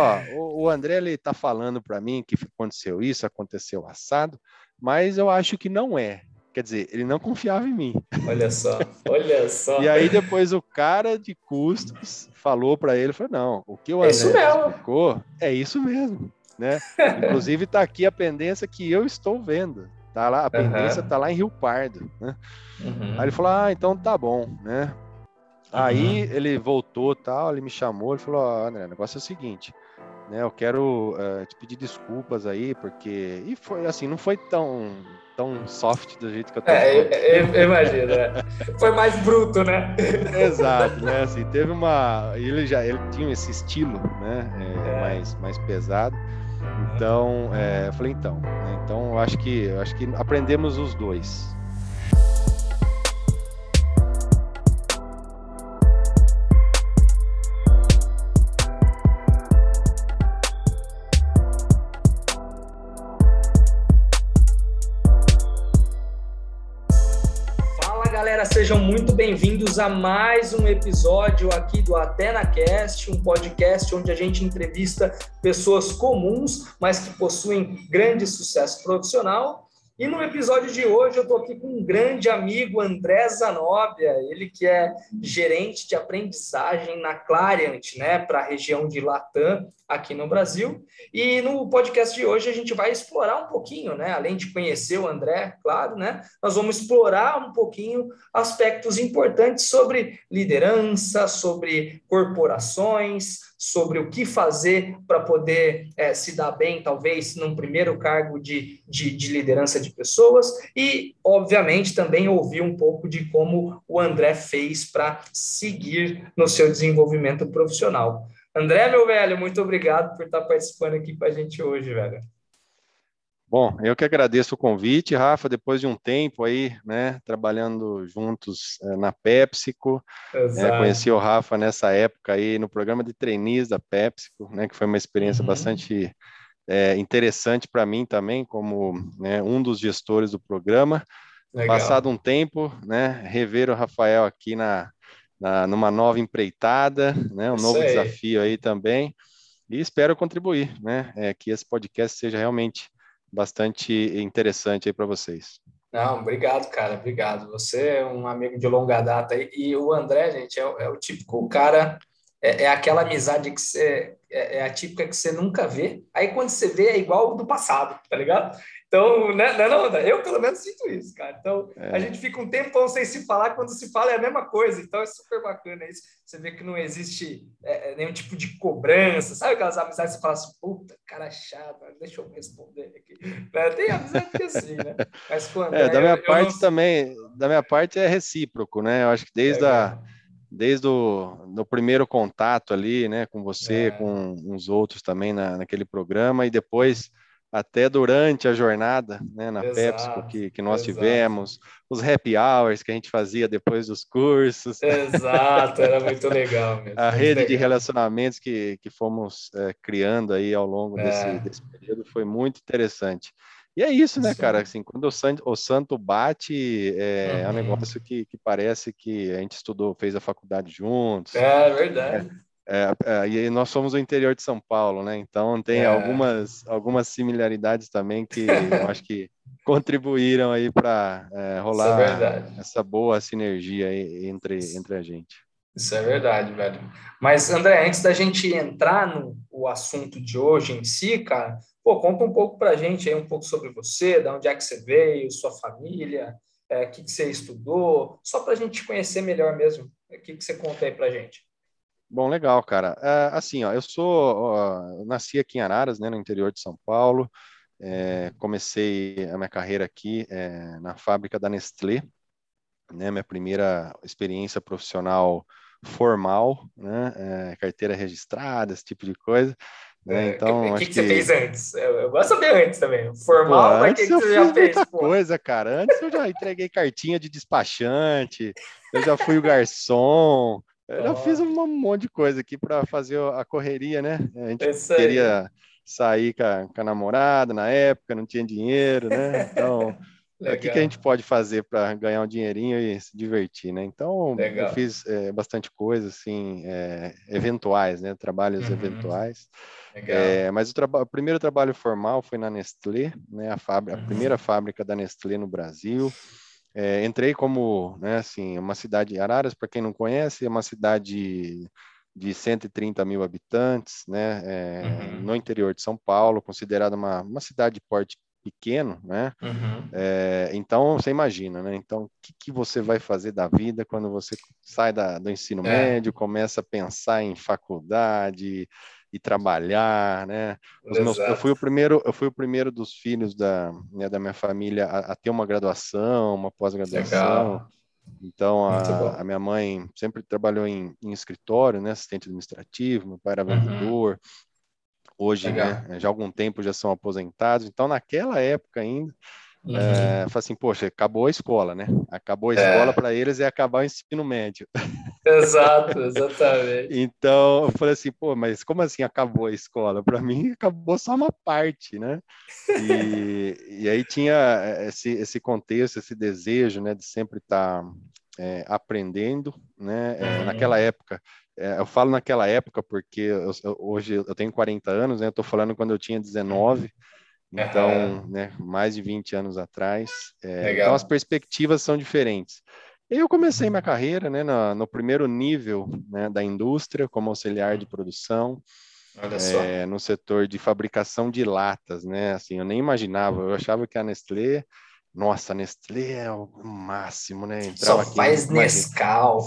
Ó, o André ele tá falando para mim que aconteceu isso, aconteceu assado, mas eu acho que não é. Quer dizer, ele não confiava em mim. Olha só, olha só. e aí depois o cara de custos falou para ele, falou, não, o que o André é explicou é isso mesmo, né? Inclusive tá aqui a pendência que eu estou vendo. Tá lá, a pendência uhum. tá lá em Rio Pardo, né? Uhum. Aí ele falou, ah, então tá bom, né? Aí uhum. ele voltou, tal, ele me chamou, ele falou, oh, André, o negócio é o seguinte, né? Eu quero uh, te pedir desculpas aí, porque e foi assim, não foi tão tão soft do jeito que eu tô. É, eu, eu, imagino, né? Foi mais bruto, né? Exato, né? Assim, teve uma, ele já ele tinha esse estilo, né? É, é. Mais mais pesado. Então, é, eu falei então, né? então eu acho que eu acho que aprendemos os dois, sejam muito bem-vindos a mais um episódio aqui do AtenaCast, um podcast onde a gente entrevista pessoas comuns, mas que possuem grande sucesso profissional. E no episódio de hoje eu estou aqui com um grande amigo, André Zanobia, ele que é gerente de aprendizagem na Clariant, né, para a região de Latam, aqui no Brasil. E no podcast de hoje a gente vai explorar um pouquinho, né, além de conhecer o André, claro, né, nós vamos explorar um pouquinho aspectos importantes sobre liderança, sobre corporações, sobre o que fazer para poder é, se dar bem, talvez, num primeiro cargo de, de, de, liderança de pessoas, e, obviamente, também ouvir um pouco de como o André fez para seguir no seu desenvolvimento profissional. André, meu velho, muito obrigado por estar participando aqui com a gente hoje, velho. Bom, eu que agradeço o convite, Rafa, depois de um tempo aí, né, trabalhando juntos é, na PepsiCo, é, conheci o Rafa nessa época aí no programa de trainees da PepsiCo, né, que foi uma experiência uhum. bastante é, interessante para mim também, como né, um dos gestores do programa. Legal. Passado um tempo, né, rever o Rafael aqui na, na numa nova empreitada, né, um Isso novo aí. desafio aí também, e espero contribuir, né, que esse podcast seja realmente bastante interessante aí para vocês. Não, obrigado, cara, obrigado. Você é um amigo de longa data aí. E o André, gente, é, é o típico cara, é, é, aquela amizade que você, é, é, a típica que você nunca vê. Aí quando você vê é igual do passado, tá ligado? Então, né, não, não, eu pelo menos sinto isso, cara. Então, é. a gente fica um tempão sem se falar, quando se fala é a mesma coisa. Então, é super bacana isso. Você vê que não existe é, é nenhum tipo de cobrança, sabe aquelas amizades que você fala assim, puta, cara chato, deixa eu responder aqui. Né? Tem amizade que é assim, né? Mas quando. É, da minha eu, parte eu não... também, da minha parte é recíproco, né? Eu acho que desde a desde o do primeiro contato ali, né, com você, é. com os outros também na, naquele programa, e depois até durante a jornada, né, na PepsiCo que, que nós exato. tivemos, os happy hours que a gente fazia depois dos cursos. Exato, era muito legal. Mesmo, a rede legal. de relacionamentos que, que fomos é, criando aí ao longo é. desse, desse período foi muito interessante. E é isso, né, cara? Assim, quando o santo, o santo bate, é, uhum. é um uhum. negócio que, que parece que a gente estudou, fez a faculdade juntos. É verdade. É, é, e nós somos o interior de São Paulo, né? Então tem é. algumas, algumas similaridades também que eu acho que contribuíram aí para é, rolar é essa boa sinergia aí entre, entre a gente. Isso é verdade, velho. Mas, André, antes da gente entrar no o assunto de hoje em si, cara, pô, conta um pouco para a gente aí um pouco sobre você, de onde é que você veio, sua família, o é, que, que você estudou, só para a gente te conhecer melhor mesmo. O que, que você conta aí para a gente? Bom, legal, cara. É, assim, ó, eu sou, ó, eu nasci aqui em Araras, né, no interior de São Paulo. É, comecei a minha carreira aqui é, na fábrica da Nestlé, né, minha primeira experiência profissional formal, né, carteira registrada, esse tipo de coisa. Né? É, então, o que, que, que, você fez antes? Eu, eu, gosto de saber antes também. Formal, mas o que, que você já fez? Muita coisa, cara. Antes eu já entreguei cartinha de despachante, eu já fui o garçom, eu já fiz um monte de coisa aqui para fazer a correria, né? A gente queria sair com a, com a, namorada na época, não tinha dinheiro, né? Então, o que, que, a gente pode fazer para ganhar um dinheirinho e se divertir, né? Então, Legal. eu fiz é, bastante coisa, assim, é, eventuais, né? Trabalhos uhum. eventuais. É, mas o, o, primeiro trabalho formal foi na Nestlé, né? A, fábrica, uhum. a primeira fábrica da Nestlé no Brasil. É, entrei como, né, assim, uma cidade, Araras, para quem não conhece, é uma cidade de 130 mil habitantes, né, é, uhum. no interior de São Paulo, considerada uma, uma cidade de porte pequeno, né? Uhum. É, então você imagina, né? Então o que, que, você vai fazer da vida quando você sai da, do ensino é. médio, começa a pensar em faculdade e trabalhar, né? Meus, eu fui o primeiro, eu fui o primeiro dos filhos da, né, da minha família a, a ter uma graduação, uma pós-graduação. Então a, a, minha mãe sempre trabalhou em, em, escritório, né? Assistente administrativo, meu pai era uhum. vendedor. Uhum hoje, né, já há algum tempo já são aposentados. Então, naquela época ainda, uhum. é, assim, poxa, acabou a escola, né? Acabou a é. escola para eles é acabar o ensino médio. Exato, exatamente. então, eu falei assim, pô, mas como assim acabou a escola? Para mim, acabou só uma parte, né? E, e aí tinha esse, esse contexto, esse desejo, né, de sempre estar tá, é, aprendendo, né? Uhum. naquela época, é, eu falo naquela época porque eu, eu, hoje eu tenho 40 anos, né? Eu tô falando quando eu tinha 19, então, uhum. né, mais de 20 anos atrás. É, então as perspectivas são diferentes. Eu comecei minha carreira, né, no, no primeiro nível né, da indústria como auxiliar de produção. É, no setor de fabricação de latas, né? Assim, eu nem imaginava, eu achava que a Nestlé nossa, Nestlé é o máximo, né? Entrava Só faz aqui, Nescau.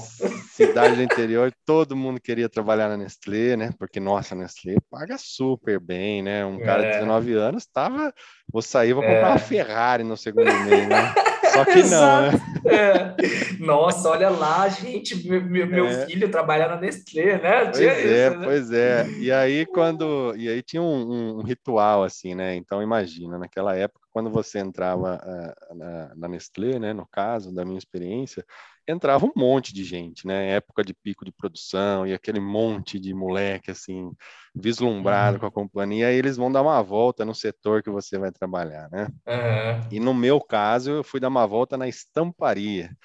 Cidade do interior, todo mundo queria trabalhar na Nestlé, né? Porque, nossa, a Nestlé paga super bem, né? Um cara é. de 19 anos tava, vou sair, vou comprar é. uma Ferrari no segundo mês, né? Só que não, né? É. Nossa, olha lá, gente, meu, meu é. filho trabalha na Nestlé, né? Pois é, isso, né? pois é. E aí, quando... E aí tinha um, um ritual, assim, né? Então, imagina, naquela época, quando você entrava uh, na, na, Nestlé, né, no caso da minha experiência, entrava um monte de gente, né, época de pico de produção e aquele monte de moleque assim vislumbrado uhum. com a companhia, aí eles vão dar uma volta no setor que você vai trabalhar, né? Uhum. E no meu caso, eu fui dar uma volta na estamparia.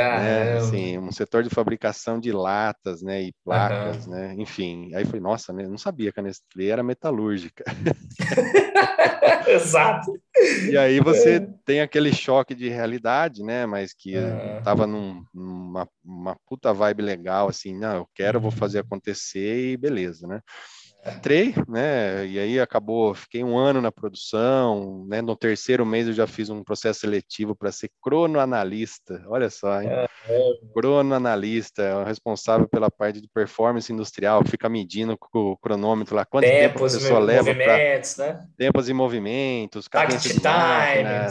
Né? Assim, um setor de fabricação de latas, né, e placas, uhum. né, enfim. Aí foi, nossa, né, não sabia que a Nestlé era metalúrgica. Exato. E aí você é. tem aquele choque de realidade, né, mas que uhum. tava num, numa uma puta vibe legal, assim, não, eu quero, vou fazer acontecer e beleza, né. Entrei, né? E aí acabou, fiquei um ano na produção, né? No terceiro mês eu já fiz um processo seletivo para ser cronoanalista. Olha só, hein? É, é. Cronoanalista, responsável pela parte de performance industrial, fica medindo com o cronômetro lá quanto tempos, tempo a pessoa leva para né? tempos e movimentos, tact time,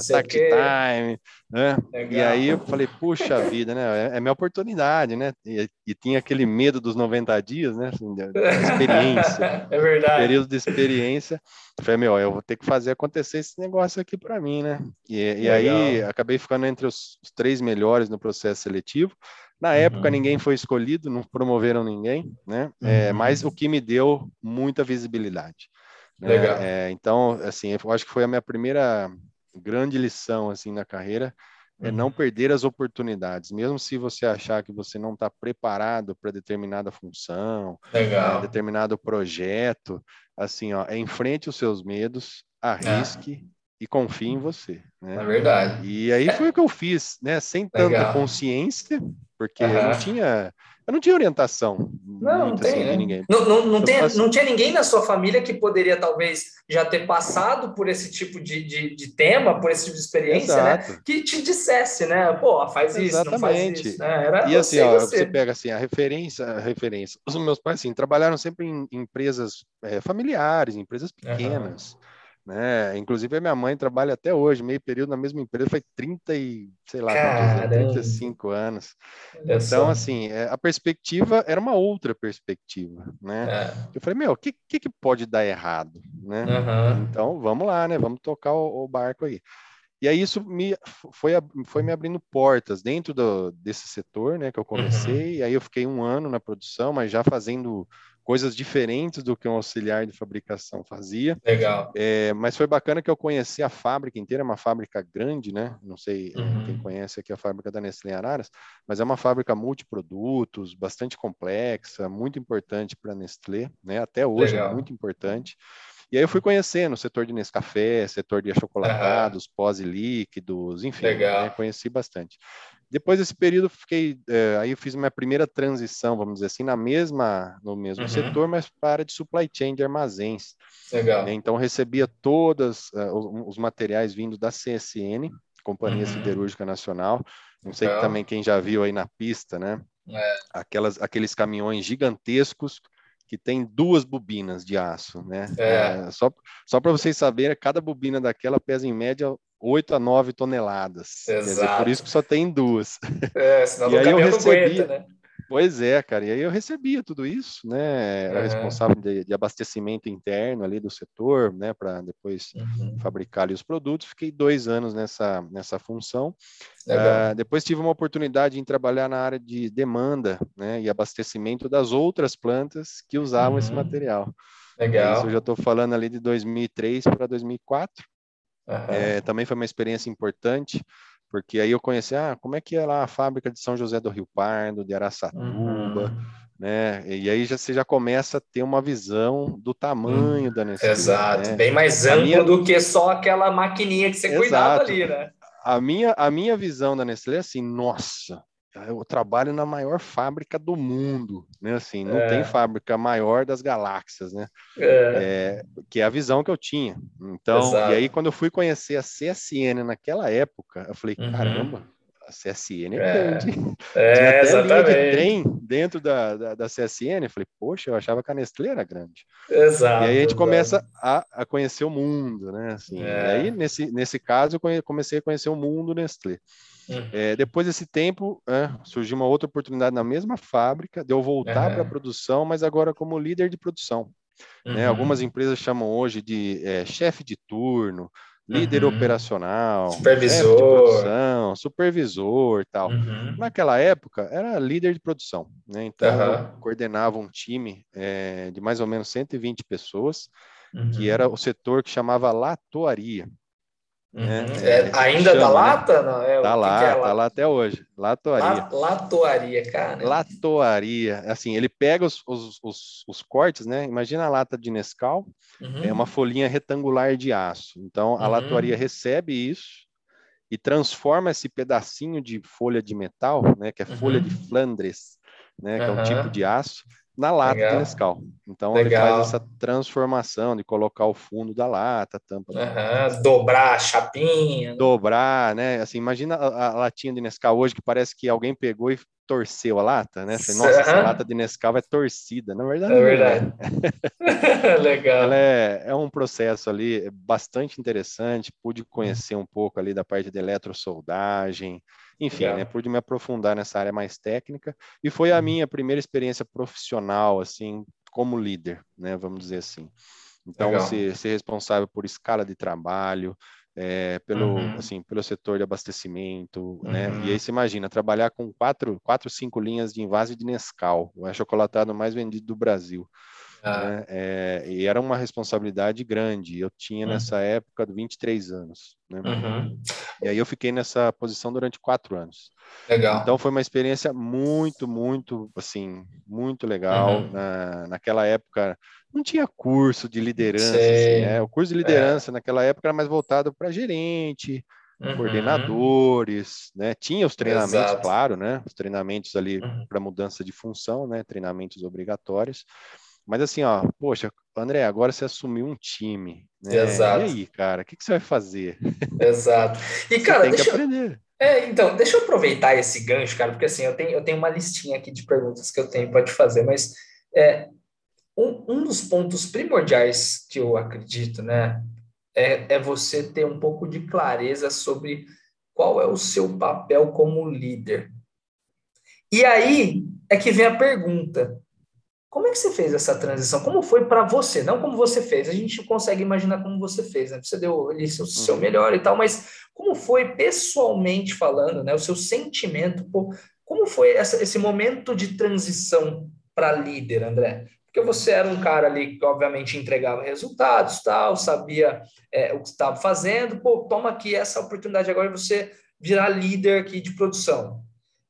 tact time, né? E aí eu falei, puxa vida, né? É, é minha oportunidade, né? E, e, tinha aquele medo dos 90 dias, né? Assim, da, experiência. é verdade. Período de experiência. Falei, meu, eu vou ter que fazer acontecer esse negócio aqui para mim, né? E, e aí acabei ficando entre os, os, três melhores no processo seletivo. Na uhum. época ninguém foi escolhido, não promoveram ninguém, né? É, uhum. É, mas o que me deu muita visibilidade. Né? Legal. É, então, assim, eu acho que foi a minha primeira grande lição assim na carreira é não uhum. perder as oportunidades, mesmo se você achar que você não está preparado para determinada função, é, determinado projeto, assim, ó, é enfrente os seus medos, arrisque é. E confie em você. Né? É verdade. E aí foi o que eu fiz, né? Sem tanta Legal. consciência, porque uhum. não tinha eu não tinha orientação. Não, não tem, assim, né? ninguém. Não, não, não, tem, não tinha ninguém na sua família que poderia, talvez, já ter passado por esse tipo de, de, de tema, por esse tipo de experiência, né? Exato. né? Que te dissesse, né? Pô, faz isso, Exatamente. não faz isso. Né? Era e assim, ó, você. você. pega assim, a referência, a referência. Os meus pais, assim, trabalharam sempre em empresas é, familiares, empresas pequenas. Uhum né? Inclusive a minha mãe trabalha até hoje, meio período na mesma empresa, foi 30 e, sei lá, Caramba. 35 anos. Olha então, só. assim, é, a perspectiva era uma outra perspectiva, né? É. Eu falei, meu, o que, que, que, pode dar errado, né? Uhum. Então, vamos lá, né? Vamos tocar o, o barco aí. E aí isso me foi, foi me abrindo portas dentro do, desse setor, né, que eu comecei. Uhum. Aí eu fiquei um ano na produção, mas já fazendo coisas diferentes do que um auxiliar de fabricação fazia. Legal. É, mas foi bacana que eu conheci a fábrica inteira, é uma fábrica grande, né? Não sei uhum. quem conhece aqui a fábrica da Nestlé Araras, mas é uma fábrica multiprodutos, bastante complexa, muito importante para a Nestlé, né? Até hoje é Legal. é muito importante. E aí eu fui conhecendo o setor de Nescafé, setor de achocolatados, uhum. pós e líquidos, enfim, né? conheci bastante. Depois desse período, fiquei, é, aí eu fiz minha primeira transição, vamos dizer assim, na mesma, no mesmo uhum. setor, mas para de supply chain de armazéns. Legal. Né? Então recebia todos uh, é, os, os, materiais vindos da CSN, Companhia uhum. Siderúrgica Nacional. Não sei Legal. também quem já viu aí na pista, né? É. Aquelas, aqueles caminhões gigantescos que tem duas bobinas de aço, né? É. É, só só para vocês saberem, cada bobina daquela pesa em média 8 a 9 toneladas. Exato. Dizer, por isso que só tem duas. É, senão e aí eu recebi, aguenta, né? Pois é, cara. E aí eu recebia tudo isso, né? Era uhum. responsável de, de, abastecimento interno ali do setor, né? Para depois uhum. fabricar ali os produtos. Fiquei dois anos nessa, nessa função. Uh, depois tive uma oportunidade em trabalhar na área de demanda, né? E abastecimento das outras plantas que usavam uhum. esse material. Legal. Isso eu já estou falando ali de 2003 para 2004. É, também foi uma experiência importante porque aí eu conheci, ah, como é que é lá a fábrica de São José do Rio Pardo, de Araçatuba, uhum. né? E aí já, você já começa a ter uma visão do tamanho uhum. da necessidade. Exato, né? bem mais amplo minha... do que só aquela maquininha que você Exato. cuidava ali, né? A minha, a minha visão da Nestlé é assim, nossa, eu trabalho na maior fábrica do mundo, né? Assim, não é. tem fábrica maior das galáxias, né? É. É, que é a visão que eu tinha. Então, Exato. e aí quando eu fui conhecer a CSN naquela época, eu falei, uhum. caramba, a CSN é, é, grande. É, Tinha até exatamente. linha de trem dentro da, da, da, CSN. Eu falei, poxa, eu achava que a Nestlé era grande. Exato. E aí a gente começa a, a conhecer o mundo, né? Assim, é. E aí, nesse, nesse caso, eu comecei a conhecer o mundo Nestlé. Uhum. É, depois desse tempo, é, surgiu uma outra oportunidade na mesma fábrica, de eu voltar uhum. para a produção, mas agora como líder de produção. Né? Uhum. Né? Algumas empresas chamam hoje de é, chefe de turno, líder uhum. operacional, supervisor, produção, supervisor tal. Uhum. Naquela época, era líder de produção. Né? Então, eu coordenava um time é, de mais ou menos 120 pessoas, que era o setor que chamava latoaria. Né? Uhum. É, é, ainda chama, da lata? Não, é, tá lá, que é tá lá até hoje. Latoaria. La, latoaria, cara. Latoaria. Assim, ele pega os, os, os, os, cortes, né? Imagina a lata de Nescau, uhum. é uma folhinha retangular de aço. Então, a uhum. latoaria recebe isso e transforma esse pedacinho de folha de metal, né? Que é folha de uhum. Flandres, né? Que é um tipo de aço na lata Legal. de Nescau. Então Legal. ele faz essa transformação de colocar o fundo da lata, a tampa. Uhum. Dobrar a chapinha. Dobrar, né? Assim, imagina a, a, latinha de Nescau hoje que parece que alguém pegou e torceu a lata, né? Você, Nossa, uhum. essa lata de Nescau é torcida. Na verdade, é verdade. É. Legal. Ela é, é um processo ali bastante interessante. Pude conhecer um pouco ali da parte de eletrosoldagem. Enfim, né, pude me aprofundar nessa área mais técnica e foi a uhum. minha primeira experiência profissional, assim, como líder, né, vamos dizer assim. Então, ser, ser responsável por escala de trabalho, é, pelo, uhum. assim, pelo setor de abastecimento, uhum. né? E aí uhum. você imagina, trabalhar com quatro, quatro, cinco linhas de invase de Nescau, o chocolatado mais vendido do Brasil. Ah. Né? É, e era uma responsabilidade grande. Eu tinha uhum. nessa época 23 anos. Né? Uhum. E aí eu fiquei nessa posição durante quatro anos. Legal. Então foi uma experiência muito, muito, assim, muito legal. Uhum. Na, naquela época não tinha curso de liderança. Assim, né? O curso de liderança é. naquela época era mais voltado para gerente, Uhum. coordenadores, né? Tinha os treinamentos, Exato. claro, né? Os treinamentos ali uhum. para mudança de função, né? Treinamentos obrigatórios. Mas assim, ó, poxa, André, agora você assumiu um time. Né? Exato. E aí, cara, o que, que você vai fazer? Exato. E, cara, tem deixa que aprender. É, então, deixa eu aproveitar esse gancho, cara, porque assim, eu tenho, eu tenho uma listinha aqui de perguntas que eu tenho para te fazer, mas é, um, um dos pontos primordiais que eu acredito, né, é, é você ter um pouco de clareza sobre qual é o seu papel como líder. E aí é que vem a pergunta: como é que você fez essa transição? Como foi para você? Não como você fez. A gente consegue imaginar como você fez, né? Você deu ali seu, seu uhum. melhor e tal, mas como foi pessoalmente falando, né? O seu sentimento, pô, como foi essa, esse momento de transição para líder, André? porque você era um cara ali que, obviamente, entregava resultados, tal, sabia é, o que estava fazendo, pô, toma aqui essa oportunidade agora de você virar líder aqui de produção.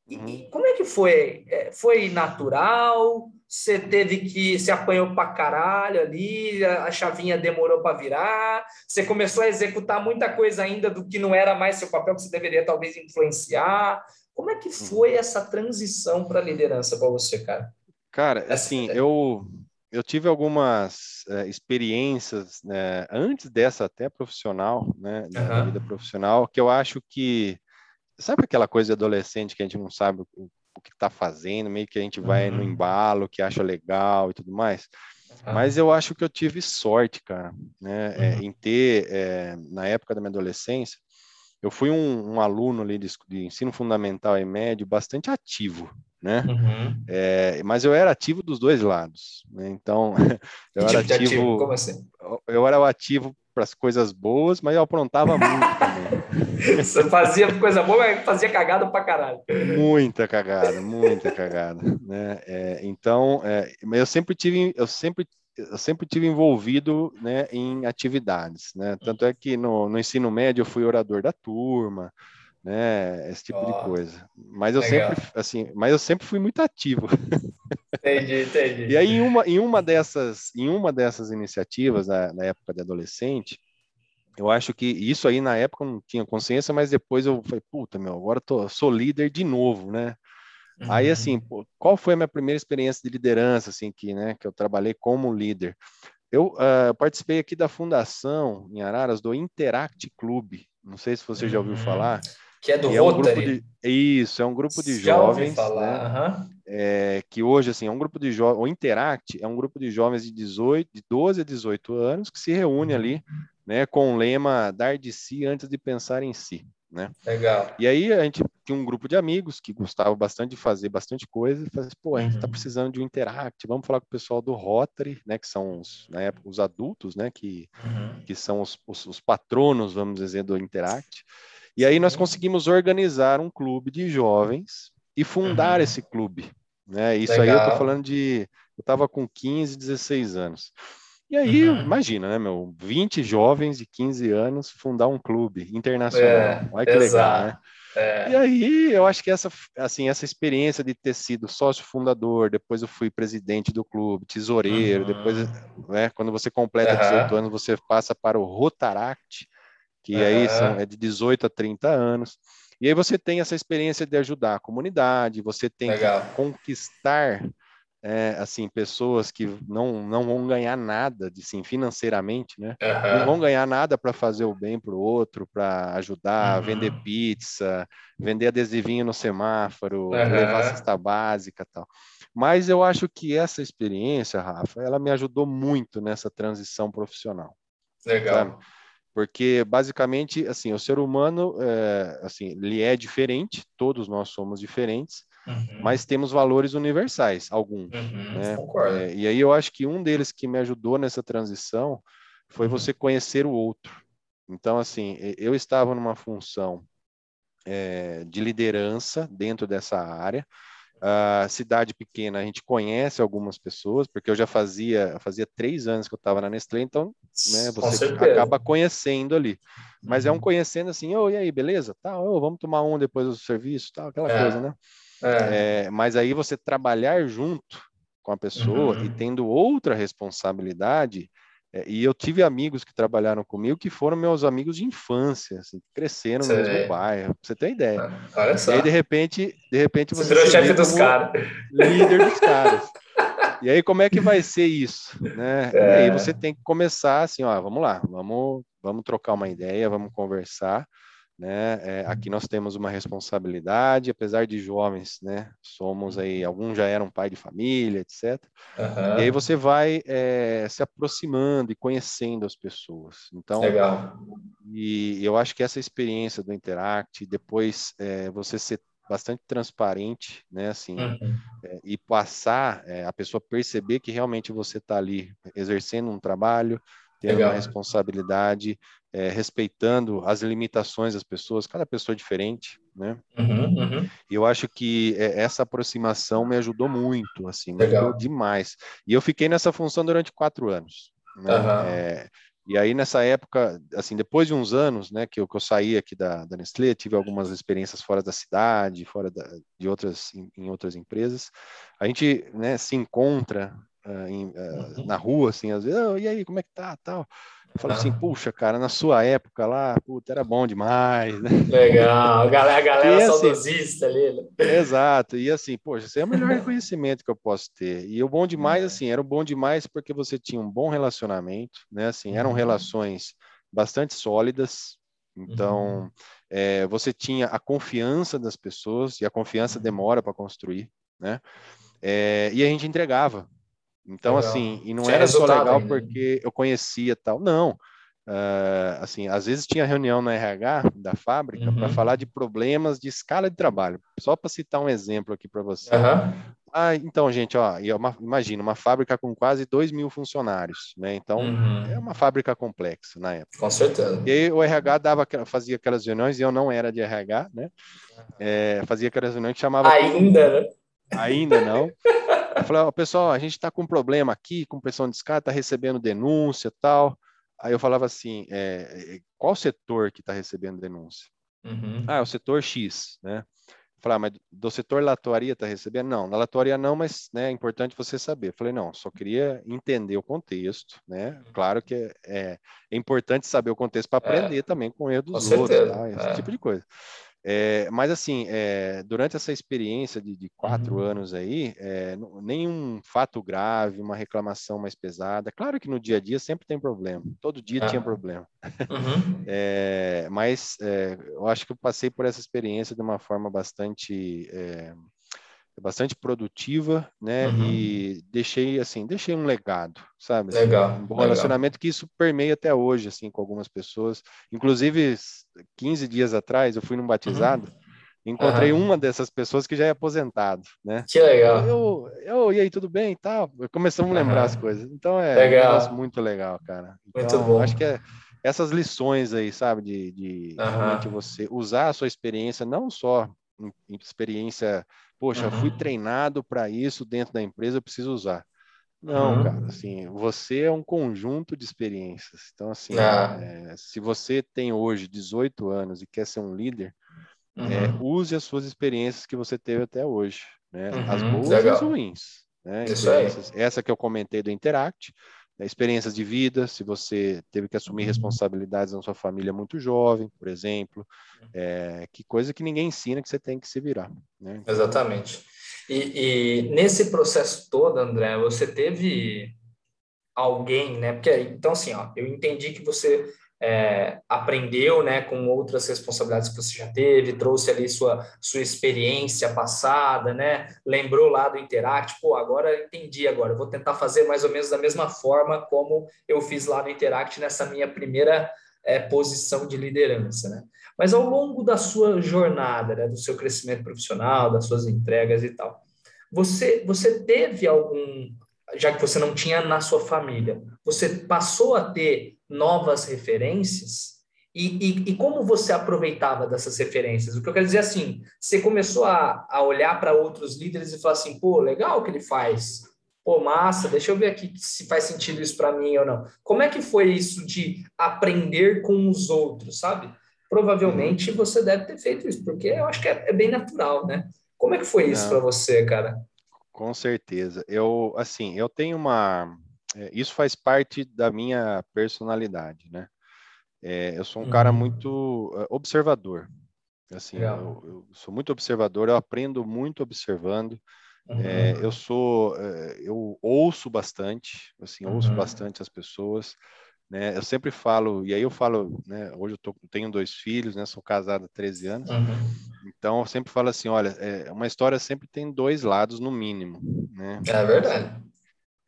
E, e uhum. como é que foi? É, foi natural? Você teve que se apanhou para caralho ali, a chavinha demorou para virar, você começou a executar muita coisa ainda do que não era mais seu papel, que você deveria talvez influenciar. Como é que uhum. foi essa transição para a liderança para você, cara? Cara, assim, eu, eu tive algumas é, experiências né, antes dessa até profissional, né, da uhum. vida profissional, que eu acho que sabe aquela coisa de adolescente que a gente não sabe o, o que está fazendo, meio que a gente vai uhum. no embalo, que acha legal e tudo mais. Uhum. Mas eu acho que eu tive sorte, cara, né, é, em ter é, na época da minha adolescência, eu fui um, um aluno ali de, de ensino fundamental e médio bastante ativo, né? Uhum. É, mas eu era ativo dos dois lados, né? Então eu era tipo ativo, ativo, como assim? Eu era o ativo para as coisas boas, mas eu aprontava muito também. Você fazia coisa boa, mas fazia cagada para caralho. Muita cagada, muita cagada, né? É, então, é, eu sempre tive, eu sempre eu sempre tive envolvido né, em atividades, né? Tanto é que no, no ensino médio eu fui orador da turma, né? Esse tipo oh, de coisa. Mas eu legal. sempre, assim, mas eu sempre fui muito ativo. Entendi, entendi. E aí, em uma, em uma dessas, em uma dessas iniciativas, na, na época de adolescente, eu acho que isso aí na época eu não tinha consciência, mas depois eu falei, puta, meu, agora eu tô, sou líder de novo, né? Uhum. Aí, assim, pô, qual foi a minha primeira experiência de liderança, assim, que, né, que eu trabalhei como líder? Eu uh, participei aqui da fundação em Araras do Interact Club. Não sei se você já ouviu uhum. falar. Que é do é um grupo de, Isso, é um grupo de Já jovens. Falar. Né? Uhum. É, que hoje, assim, é um grupo de jovens. O Interact é um grupo de jovens de 18, de 12 a 18 anos que se reúne ali, né, com o lema dar de si antes de pensar em si. Né? Legal. E aí a gente tinha um grupo de amigos que gostava bastante de fazer bastante coisa e falou assim, pô, a gente está uhum. precisando de um interact, vamos falar com o pessoal do Rotary, né, que são os, na época, os adultos, né, que, uhum. que são os, os, os, patronos, vamos dizer, do interact. E aí nós conseguimos organizar um clube de jovens e fundar uhum. esse clube. Né? Isso Legal. aí eu tô falando de. Eu estava com 15, 16 anos. E aí, uhum. imagina, né, meu? 20 jovens de 15 anos fundar um clube internacional. É, Olha que exato. legal, né? É. E aí, eu acho que essa, assim, essa experiência de ter sido sócio fundador, depois eu fui presidente do clube, tesoureiro, uhum. depois, né, quando você completa uhum. 18 anos, você passa para o Rotaract, que uhum. aí são, é de 18 a 30 anos. E aí você tem essa experiência de ajudar a comunidade, você tem Legal. que conquistar é, assim pessoas que não, não vão ganhar nada de sim financeiramente, né? Uhum. Não vão ganhar nada para fazer o bem para o outro, para ajudar, uhum. vender pizza, vender adesivinho no semáforo, uhum. levar cesta básica, tal. Mas eu acho que essa experiência, Rafa, ela me ajudou muito nessa transição profissional. Legal. Sabe? Porque basicamente assim o ser humano é, assim ele é diferente todos nós somos diferentes uhum. mas temos valores universais alguns uhum, né? É, e aí eu acho que um deles que me ajudou nessa transição foi uhum. você conhecer o outro então assim eu estava numa função é, de liderança dentro dessa área a cidade pequena, a gente conhece algumas pessoas, porque eu já fazia, fazia três anos que eu estava na Nestlé, então né, você acaba conhecendo ali. Mas é um uhum. conhecendo assim, oh, e aí, beleza? Tá, oh, vamos tomar um depois do serviço, tal, aquela é. coisa, né? É. É, mas aí você trabalhar junto com a pessoa uhum. e tendo outra responsabilidade, é, e eu tive amigos que trabalharam comigo que foram meus amigos de infância, assim, cresceram no mesmo bairro, pra você ter ideia. Ah, olha só. E aí, de repente, de repente você, você virou chefe dos caras. Líder dos caras. E aí, como é que vai ser isso? Né? É. E aí você tem que começar assim, ó, vamos lá, vamos, vamos trocar uma ideia, vamos conversar. Né? É, aqui nós temos uma responsabilidade, apesar de jovens, né? Somos aí, alguns já eram pai de família, etc. Uhum. E aí você vai é, se aproximando e conhecendo as pessoas. Então, Legal. E eu acho que essa experiência do Interact, depois é, você ser bastante transparente, né? Assim, uhum. é, e passar é, a pessoa perceber que realmente você está ali exercendo um trabalho, tendo Legal. uma responsabilidade é, respeitando as limitações das pessoas, cada pessoa é diferente, né? Uhum, uhum. E eu acho que é, essa aproximação me ajudou muito, assim, me ajudou demais. E eu fiquei nessa função durante quatro anos. Né? Uhum. É, e aí, nessa época, assim, depois de uns anos, né, que eu, que eu saí aqui da, da Nestlé, tive algumas experiências fora da cidade, fora da, de outras, em, em, outras empresas, a gente, né, se encontra uh, em, uh, na rua, assim, às vezes, oh, e aí, como é que tá, tal... Eu falo assim, puxa, cara, na sua época lá, puta, era bom demais, né? Legal, a galera, a galera e, assim, saudosista ali. Né? Exato, e assim, poxa, esse é o melhor reconhecimento que eu posso ter. E o bom demais, assim, era o bom demais porque você tinha um bom relacionamento, né? Assim, eram uhum. relações bastante sólidas, então uhum. é, você tinha a confiança das pessoas, e a confiança uhum. demora para construir, né? É, e a gente entregava, então, legal. assim, e não era só legal ainda. porque eu conhecia tal, não. Uh, assim, às vezes tinha reunião na RH da fábrica uhum. para falar de problemas de escala de trabalho. Só para citar um exemplo aqui para você. Uhum. Ah, então, gente, ó, uma, imagina uma fábrica com quase 2 mil funcionários, né? Então, uhum. é uma fábrica complexa na época. Com certeza. E aí o RH dava, fazia aquelas reuniões, e eu não era de RH, né? É, fazia aquelas reuniões que chamava. Ainda, né? Ainda não. Falei, oh, pessoal, a gente está com um problema aqui, com pressão de escada, está recebendo denúncia tal. Aí eu falava assim, é, é qual setor que está recebendo denúncia? Uhum. Ah, é o setor X, né? Falei, ah, mas do setor latoaria está recebendo? Não, na latoaria não, mas né, é importante você saber. Falei, não, só queria entender o contexto, né? Uhum. Claro que é, é, é importante saber o contexto para é. aprender também com o erro dos com outros, tá? esse tipo de coisa. É, mas assim, é, durante essa experiência de, de quatro uhum. anos aí, é, nenhum fato grave, uma reclamação mais pesada. Claro que no dia a dia sempre tem problema, todo dia tinha problema. Uhum. mas eu acho que eu passei por essa experiência de uma forma bastante bastante produtiva, né? Uhum. E deixei assim, deixei um legado, sabe? Legal. Um bom legal. relacionamento que isso permeia até hoje, assim, com algumas pessoas. Inclusive, 15 dias atrás, eu fui num batizado. Uhum. Encontrei uhum. uma dessas pessoas que já é aposentado, né? Que legal. Eu, eu, e aí, tudo bem e tal? Começamos a lembrar as coisas. Então é legal. um negócio muito legal, cara. Então, muito bom. Acho que é essas lições aí, sabe? De, de realmente você usar a sua experiência, não só experiência poxa, uhum. fui treinado para isso dentro da empresa, eu preciso usar. Não, uhum. cara, assim, você é um conjunto de experiências. Então, assim, ah. é, se você tem hoje 18 anos e quer ser um líder, é, uhum. é, use as suas experiências que você teve até hoje, né? As uhum. boas Legal. e as ruins. Né? Essa que eu comentei do Interact, experiências de vida, se você teve que assumir uhum. responsabilidades na sua família muito jovem, por exemplo, é, que coisa que ninguém ensina que você tem que se virar. Né? Então, Exatamente. E, e, nesse processo todo, André, você teve alguém, né? Porque então assim, ó, eu entendi que você é, aprendeu né, com outras responsabilidades que você já teve, trouxe ali sua, sua experiência passada, né, lembrou lá do Interact, pô, agora entendi agora, vou tentar fazer mais ou menos da mesma forma como eu fiz lá no Interact nessa minha primeira é, posição de liderança, né? Mas ao longo da sua jornada, né, do seu crescimento profissional, das suas entregas e tal, você, você teve algum, já que você não tinha na sua família, você passou a ter novas referências e, e, e, como você aproveitava dessas referências? O que eu quero dizer é assim, você começou a, a olhar para outros líderes e falar assim, pô, legal o que ele faz, pô, massa, deixa eu ver aqui se faz sentido isso para mim ou não. Como é que foi isso de aprender com os outros, sabe? Provavelmente uhum. você deve ter feito isso, porque eu acho que é, é bem natural, né? Como é que foi isso para você, cara? Com certeza. Eu, assim, eu tenho uma isso faz parte da minha personalidade, né? É, eu sou um uhum. cara muito uh, observador. Assim, eu, eu, sou muito observador, eu aprendo muito observando. É, uhum. É, eu sou, uh, eu ouço bastante, assim, uhum. ouço bastante as pessoas. Né? Eu sempre falo, e aí eu falo, né? Hoje eu tô, tenho dois filhos, né? Sou casado há 13 anos. Uhum. Então eu sempre falo assim, olha, é, uma história sempre tem dois lados no mínimo, né? É verdade.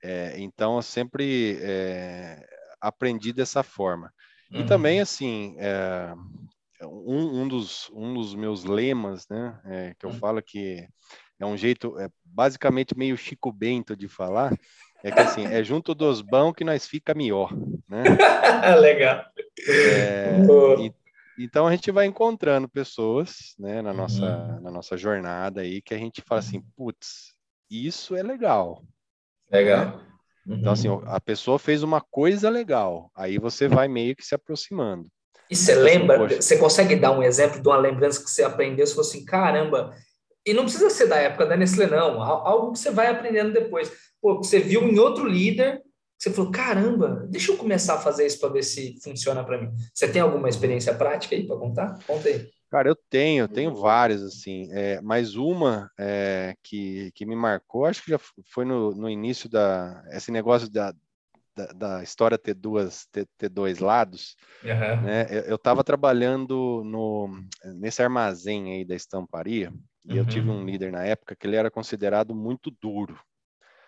É, então, eu sempre é, aprendi dessa forma. Uhum. E também, assim, é, um, um, dos, um dos meus lemas, né, é, que eu uhum. falo que é um jeito, é basicamente meio Chico Bento de falar, é que assim, é junto dos bons que nós fica melhor, né? Legal. É, e, então a gente vai encontrando pessoas, né, na nossa, uhum. na nossa jornada aí, que a gente fala assim, uhum. putz, isso é legal. Legal. Uhum. Então, assim, a pessoa fez uma coisa legal, aí você vai meio que se aproximando. E você assim, lembra, assim, você consegue dar um exemplo de uma lembrança que você aprendeu, você falou assim, caramba, e não precisa ser da época da Nestlé, não, algo que você vai aprendendo depois. Pô, você viu em outro líder, você falou, caramba, deixa eu começar a fazer isso para ver se funciona para mim. Você tem alguma experiência prática aí para contar? Conta aí. Cara, eu tenho, tenho várias, assim, é, mas uma é, que, que me marcou, acho que já foi no, no início da, esse negócio da, da, da história ter duas, ter, ter dois lados, uhum. né? Eu estava trabalhando no, nesse armazém aí da estamparia, e uhum. eu tive um uhum. líder na época que ele era considerado muito duro,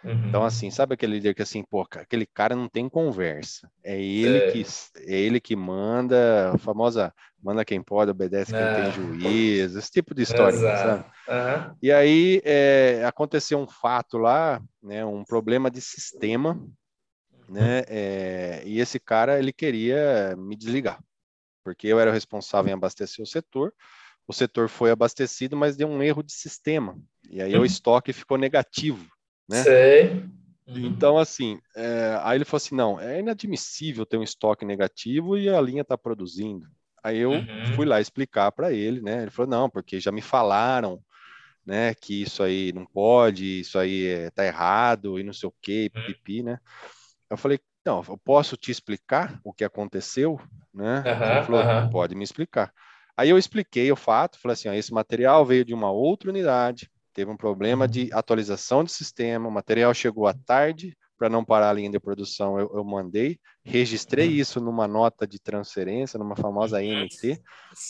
Uhum. Então, assim, sabe aquele líder que assim, pô, aquele cara não tem conversa. É ele, é. que, é ele que manda, a famosa manda quem pode, obedece quem é. tem juízo, esse tipo de história, Exato. sabe? Uhum. E aí é, aconteceu um fato lá, né, um problema de sistema, né, é, e esse cara, ele queria me desligar, porque eu era o responsável em abastecer o setor, o setor foi abastecido, mas deu um erro de sistema, e aí uhum. o estoque ficou negativo né? Sei. Uhum. Então, assim, é, aí ele falou assim: não, é inadmissível ter um estoque negativo e a linha está produzindo. Aí eu uhum. fui lá explicar para ele, né? Ele falou: não, porque já me falaram, né, que isso aí não pode, isso aí é, tá errado e não sei o que, uhum. pipi, né? Eu falei: não, eu posso te explicar o que aconteceu, né? ele falou: pode me explicar. Aí eu expliquei o fato, falei assim: ó, esse material veio de uma outra unidade, teve um problema de uhum. atualização de sistema, o material chegou à tarde, para não parar a linha de produção, eu, eu mandei, registrei uhum. isso numa nota de transferência, numa famosa AMT.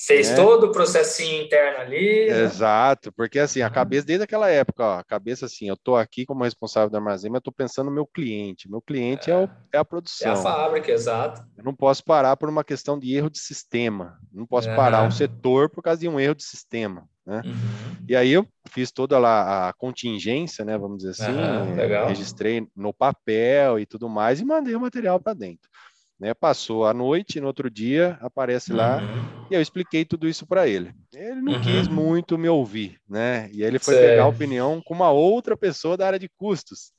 Fez né? todo o processinho interno ali. Né? Exato, porque assim, a uhum. cabeça, desde aquela época, ó, a cabeça assim, eu estou aqui como responsável do armazém, mas estou pensando no meu cliente. Meu cliente é, é, o, é, a produção. É a fábrica, exato. Eu não posso parar por uma questão de erro de sistema. Não posso uhum. parar um setor por causa de um erro de sistema. Né? Uhum. E aí eu fiz toda lá a contingência, né, vamos dizer assim, uhum, registrei no papel e tudo mais e mandei o material para dentro. Né, passou a noite, no outro dia aparece uhum. lá e eu expliquei tudo isso para ele. Ele não quis uhum. muito me ouvir, né? E aí ele foi pegar a opinião com uma outra pessoa da área de custos.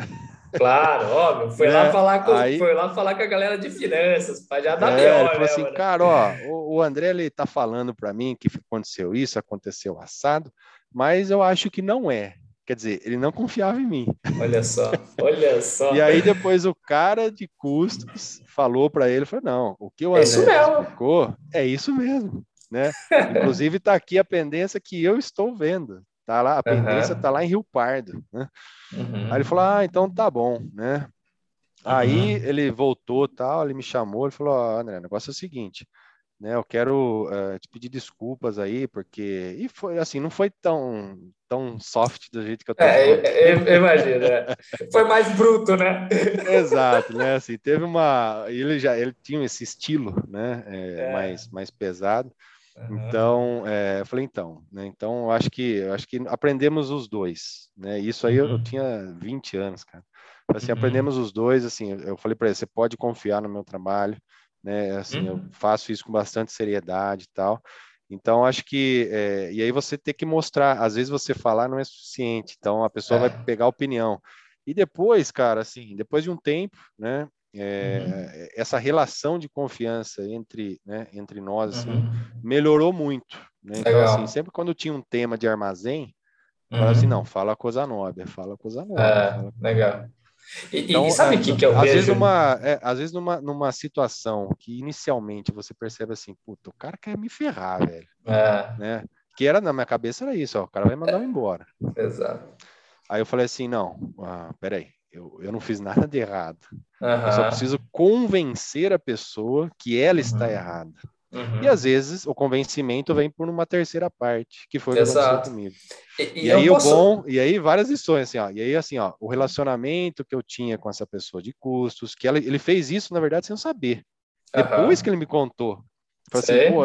Claro, óbvio. Foi, é, lá falar com, aí, foi lá falar com a galera de finanças, para já dar é, melhor. Ele falou assim, né? cara, ó, o, o André ele tá falando para mim que aconteceu isso, aconteceu assado, mas eu acho que não é. Quer dizer, ele não confiava em mim. Olha só, olha só. e aí depois o cara de custos falou para ele, falou, não, o que o é André é explicou é isso mesmo, né? Inclusive está aqui a pendência que eu estou vendo. Tá lá, a pendência uhum. tá lá em Rio Pardo, né? Uhum. Aí ele falou, ah, então tá bom, né? Uhum. Aí ele voltou, tal, ele me chamou, ele falou, André, o negócio é o seguinte, né? Eu quero uh, te pedir desculpas aí, porque e foi assim, não foi tão tão soft do jeito que eu tô. É, eu, eu imagino, é. foi mais bruto, né? Exato, né? Assim, teve uma, ele já ele tinha esse estilo, né? É, é. Mais mais pesado. Então, é, eu falei, então, né? Então, eu acho que eu acho que aprendemos os dois, né? Isso aí uhum. eu, eu, uhum. tinha 20 anos, cara. Assim, uhum. aprendemos os dois, assim, eu falei para ele, você pode confiar no meu trabalho, né? Assim, uhum. eu faço isso com bastante seriedade e tal. Então, acho que. É, e aí você tem que mostrar, às vezes você falar não é suficiente, então a pessoa é. vai pegar opinião. E depois, cara, assim, depois de um tempo, né? É, uhum. Essa relação de confiança entre, né, entre nós assim, uhum. melhorou muito. Né? Então, assim, sempre quando tinha um tema de armazém, uhum. falava assim: não, fala coisa nova, fala coisa nova. É, legal. E, então, e sabe o que, que eu às vejo? Vezes numa, é, às vezes numa, numa situação que inicialmente você percebe assim, puta, o cara quer me ferrar, velho. É. Né? Que era na minha cabeça era isso, ó, o cara vai mandar é. eu embora. Exato. Aí eu falei assim, não, ah, peraí, eu, eu não fiz nada de errado. Uhum. Eu só preciso convencer a pessoa que ela está uhum. errada. Uhum. E às vezes o convencimento vem por uma terceira parte, que foi o que aconteceu comigo. E, e, e aí posso... o bom, e aí várias lições, assim, ó, e aí assim, ó, o relacionamento que eu tinha com essa pessoa de custos, que ela, ele fez isso, na verdade, sem saber. Depois que ele me contou. Assim, pô,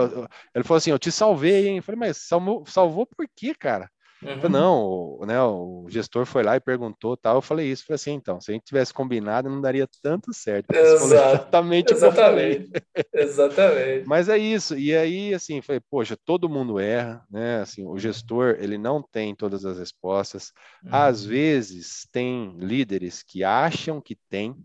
ele falou assim, eu te salvei, hein? Eu falei, mas salvou, salvou por quê, cara? Uhum. Não, o, né, o gestor foi lá e perguntou tal. Eu falei isso, falei assim, então, se a gente tivesse combinado, não daria tanto certo. Exatamente. Exatamente. Exatamente. Mas é isso. E aí, assim, falei, poxa, todo mundo erra, né? Assim, o gestor, ele não tem todas as respostas. Uhum. Às vezes, tem líderes que acham que tem,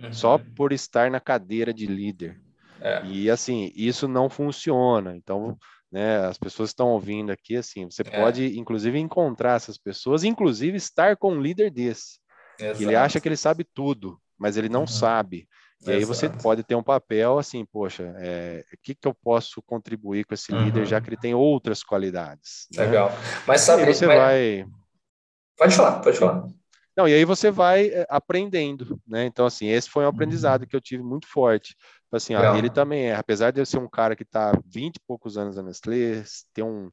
uhum. só por estar na cadeira de líder. É. E assim, isso não funciona. Então, né? As pessoas estão ouvindo aqui, assim, você é. pode, inclusive, encontrar essas pessoas, inclusive estar com um líder desse. Ele acha que ele sabe tudo, mas ele não uhum. sabe. E Exato. aí você pode ter um papel assim, poxa, é, o que, que eu posso contribuir com esse uhum. líder, já que ele tem outras qualidades. Né? Legal. Mas sabe, você mas... vai. Pode falar, pode falar. Não, e aí você vai é, aprendendo, né? Então, assim, esse foi um aprendizado uhum. que eu tive muito forte. Assim, ó, ele também é, apesar de eu ser um cara que está 20 e poucos anos na Nestlé, ter um,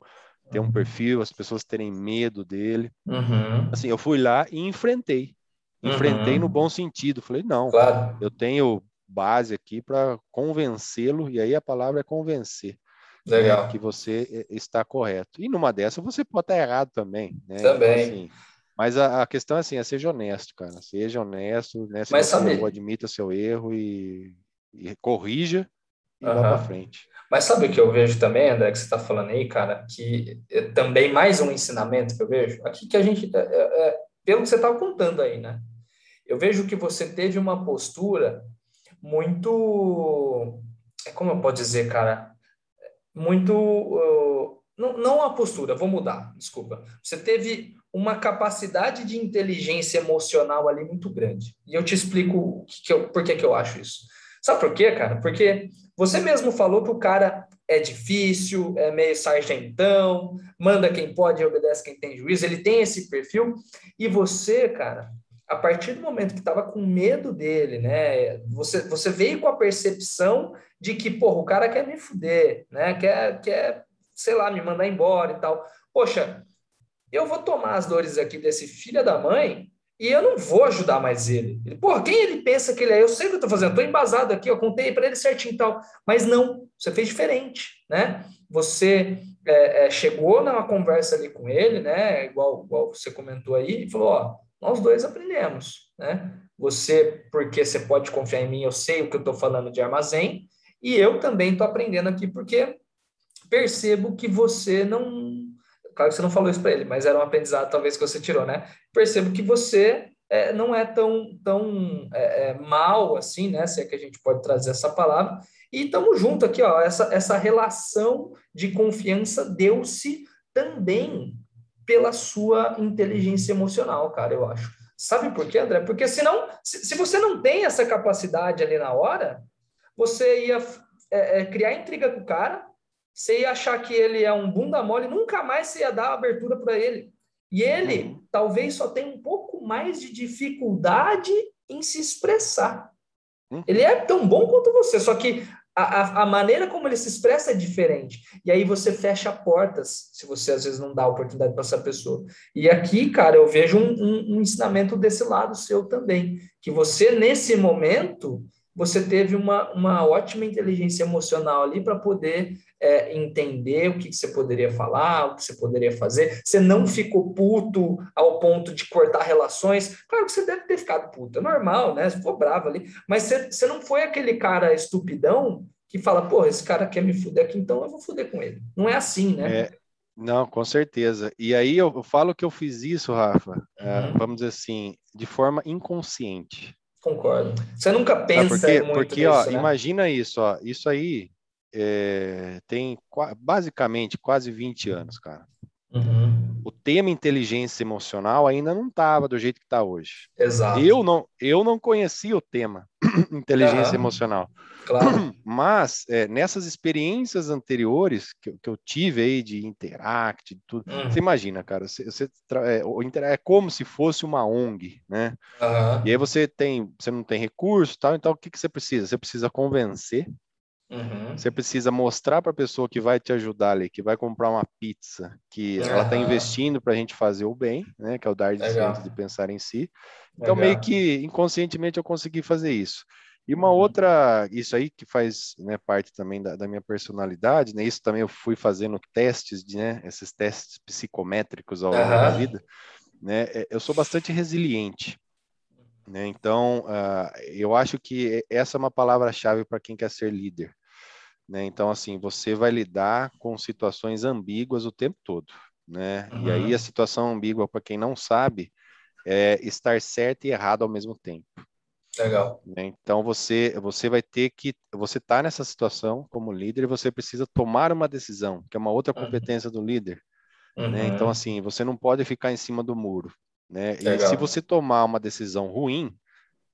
ter um uhum. perfil, as pessoas terem medo dele. Uhum. Assim, eu fui lá e enfrentei. Enfrentei uhum. no bom sentido. Falei, não, claro. eu tenho base aqui para convencê-lo, e aí a palavra é convencer. Né, Legal. Né, que você está correto. E numa dessa você pode estar errado também. Né? Também. Então, assim, mas a, a, questão é assim, é seja honesto, cara. Seja honesto, né? Se Mas você sabe... admita seu erro e e corrija e uhum. vá para frente. Mas sabe o que eu vejo também, André, que você está falando aí, cara, que é também mais um ensinamento que eu vejo, aqui que a gente, é, é, é pelo que você estava contando aí, né? Eu vejo que você teve uma postura muito, como eu posso dizer, cara, muito, uh, não, não a postura, vou mudar, desculpa. Você teve uma capacidade de inteligência emocional ali muito grande. E eu te explico que que eu, por que, que eu acho isso. Sabe por quê, cara? Porque você mesmo falou que o cara é difícil, é meio sargentão, manda quem pode e obedece quem tem juízo, ele tem esse perfil, e você, cara, a partir do momento que estava com medo dele, né, você, você veio com a percepção de que, porra, o cara quer me fuder, né, quer, quer, sei lá, me mandar embora e tal. Poxa, eu vou tomar as dores aqui desse filho da mãe e eu não vou ajudar mais ele. ele Porra, quem ele pensa que ele é? Eu sei o que eu estou fazendo, estou embasado aqui, eu contei para ele certinho e tal. Mas não, você fez diferente, né? Você é, é, chegou numa conversa ali com ele, né? Igual, igual você comentou aí, e falou: Ó, nós dois aprendemos, né? Você, porque você pode confiar em mim, eu sei o que eu estou falando de armazém, e eu também estou aprendendo aqui porque percebo que você não Claro que você não falou isso para ele, mas era um aprendizado talvez que você tirou, né? Percebo que você é, não é tão, tão é, é, mal assim, né? Se é que a gente pode trazer essa palavra. E estamos junto aqui, ó. Essa, essa relação de confiança deu-se também pela sua inteligência emocional, cara, eu acho. Sabe por quê, André? Porque senão, se, se você não tem essa capacidade ali na hora, você ia é, é, criar intriga com o cara, você ia achar que ele é um bunda mole, nunca mais você ia dar abertura para ele. E ele uhum. talvez só tenha um pouco mais de dificuldade em se expressar. Uhum. Ele é tão bom quanto você, só que a, a, maneira como ele se expressa é diferente. E aí você fecha portas, se você às vezes não dá oportunidade para essa pessoa. E aqui, cara, eu vejo um, um, um ensinamento desse lado seu também. Que você, nesse momento, você teve uma, uma ótima inteligência emocional ali para poder é, entender o que, que, você poderia falar, o que você poderia fazer. Você não ficou puto ao ponto de cortar relações. Claro que você deve ter ficado puto, é normal, né? Você ficou bravo ali. Mas você, você não foi aquele cara estupidão que fala, porra, esse cara quer me fuder aqui, então eu vou fuder com ele. Não é assim, né? É, não, com certeza. E aí eu, eu falo que eu fiz isso, Rafa, é, uhum. vamos dizer assim, de forma inconsciente. Concordo. Você nunca pensa porque, muito Porque, nisso, ó, né? imagina isso, ó, isso aí é, tem basicamente quase 20 anos, cara. Uhum. O tema inteligência emocional ainda não estava do jeito que está hoje. Exato. Eu não, eu não conhecia o tema inteligência uhum. emocional. Claro. Mas é, nessas experiências anteriores que, que, eu tive aí de Interact, de tudo, uhum. você imagina, cara, você, você é, é como se fosse uma ONG, né? E aí você tem, você não tem recurso, tal, então o que, que você precisa? Você precisa convencer Uhum. Você precisa mostrar para a pessoa que vai te ajudar ali, que vai comprar uma pizza, que uhum. ela está investindo para a gente fazer o bem, né? Que é o dar de, de pensar em si. Então, Legal. meio que inconscientemente eu consegui fazer isso. E uma uhum. outra, isso aí que faz né, parte também da, da, minha personalidade, né? Isso também eu fui fazendo testes, de, né? Esses testes psicométricos ao longo uhum. da vida, né? É, eu sou bastante resiliente, né? Então, uh, eu acho que essa é uma palavra-chave para quem quer ser líder, né? Então, assim, você vai lidar com situações ambíguas o tempo todo, né? Uhum. E aí a uhum. situação ambígua, para quem não sabe, é estar certo e errado ao mesmo tempo. Legal. Né? Então você você vai ter que você está nessa situação como líder e você precisa tomar uma decisão, que é uma outra uhum. competência uhum. do líder. Uhum. Né? Então assim você não pode ficar em cima do muro, né? E se você tomar uma decisão ruim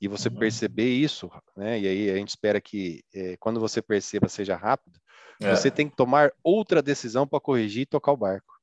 e você uhum. perceber isso, né? E aí a gente espera que é, quando você perceba seja rápido. É. Você tem que tomar outra decisão para corrigir e tocar o barco.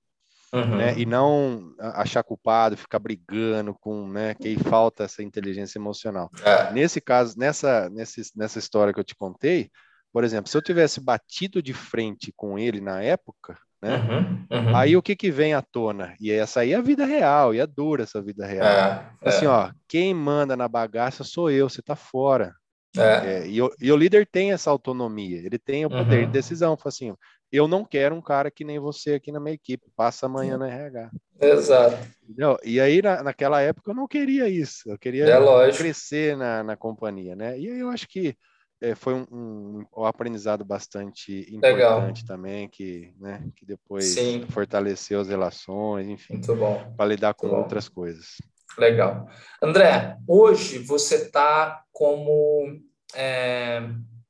Uhum. Né? E não achar culpado, ficar brigando com, né? Que aí falta essa inteligência emocional. É. Nesse caso, nessa, nessa, nessa história que eu te contei, por exemplo, se eu tivesse batido de frente com ele na época, né? Uhum, uhum. Aí o que que vem à tona? E essa aí é a vida real, e é dura essa vida real. É, assim, é. ó, quem manda na bagaça sou eu, você tá fora. É. é e, o, e, o, líder tem essa autonomia, ele tem o poder uhum. de decisão. Fala assim, eu não quero um cara que nem você aqui na minha equipe, passa amanhã no RH. Exato. Entendeu? E aí, na, naquela época, eu não queria isso, eu queria é crescer na, na companhia, né? E aí eu acho que é, foi um, um, um, aprendizado bastante importante Legal. também, que, né, que depois Sim. fortaleceu as relações, enfim, para lidar com Muito outras bom. coisas. Legal. André, hoje você está como é,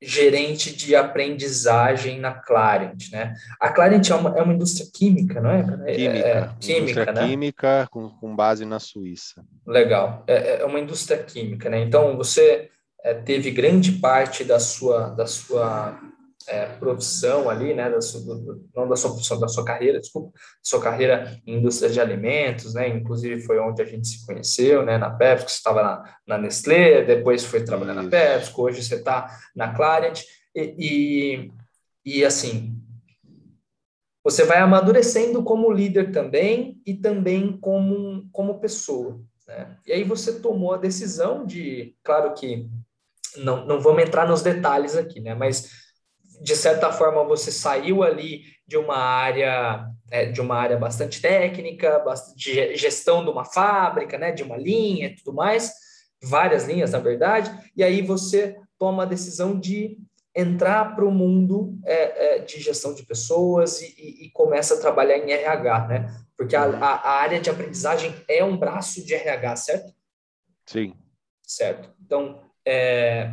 gerente de aprendizagem na Clarent, né? A Clarent é uma, é uma indústria química, não é? Química. É, é química, né? química com, com base na Suíça. Legal. É, é uma indústria química, né? Então, você é, teve grande parte da sua, da sua é, profissão ali, né, da sua, do, não da sua profissão, da sua carreira, desculpa, sua carreira em indústria de alimentos, né, inclusive foi onde a gente se conheceu, né, na PepsiCo, você estava na, na Nestlé, depois foi trabalhar Isso. na PepsiCo, hoje você está na Clariant, e, e, e, assim, você vai amadurecendo como líder também e também como, como pessoa, né, e aí você tomou a decisão de, claro que não, não vamos entrar nos detalhes aqui, né, mas de certa forma você saiu ali de uma área é, de uma área bastante técnica, de gestão de uma fábrica, né, de uma linha e tudo mais, várias linhas na verdade, e aí você toma a decisão de entrar para o mundo é, é, de gestão de pessoas e, e, e, começa a trabalhar em RH, né? Porque a, a, área de aprendizagem é um braço de RH, certo? Sim. Certo. Então, é,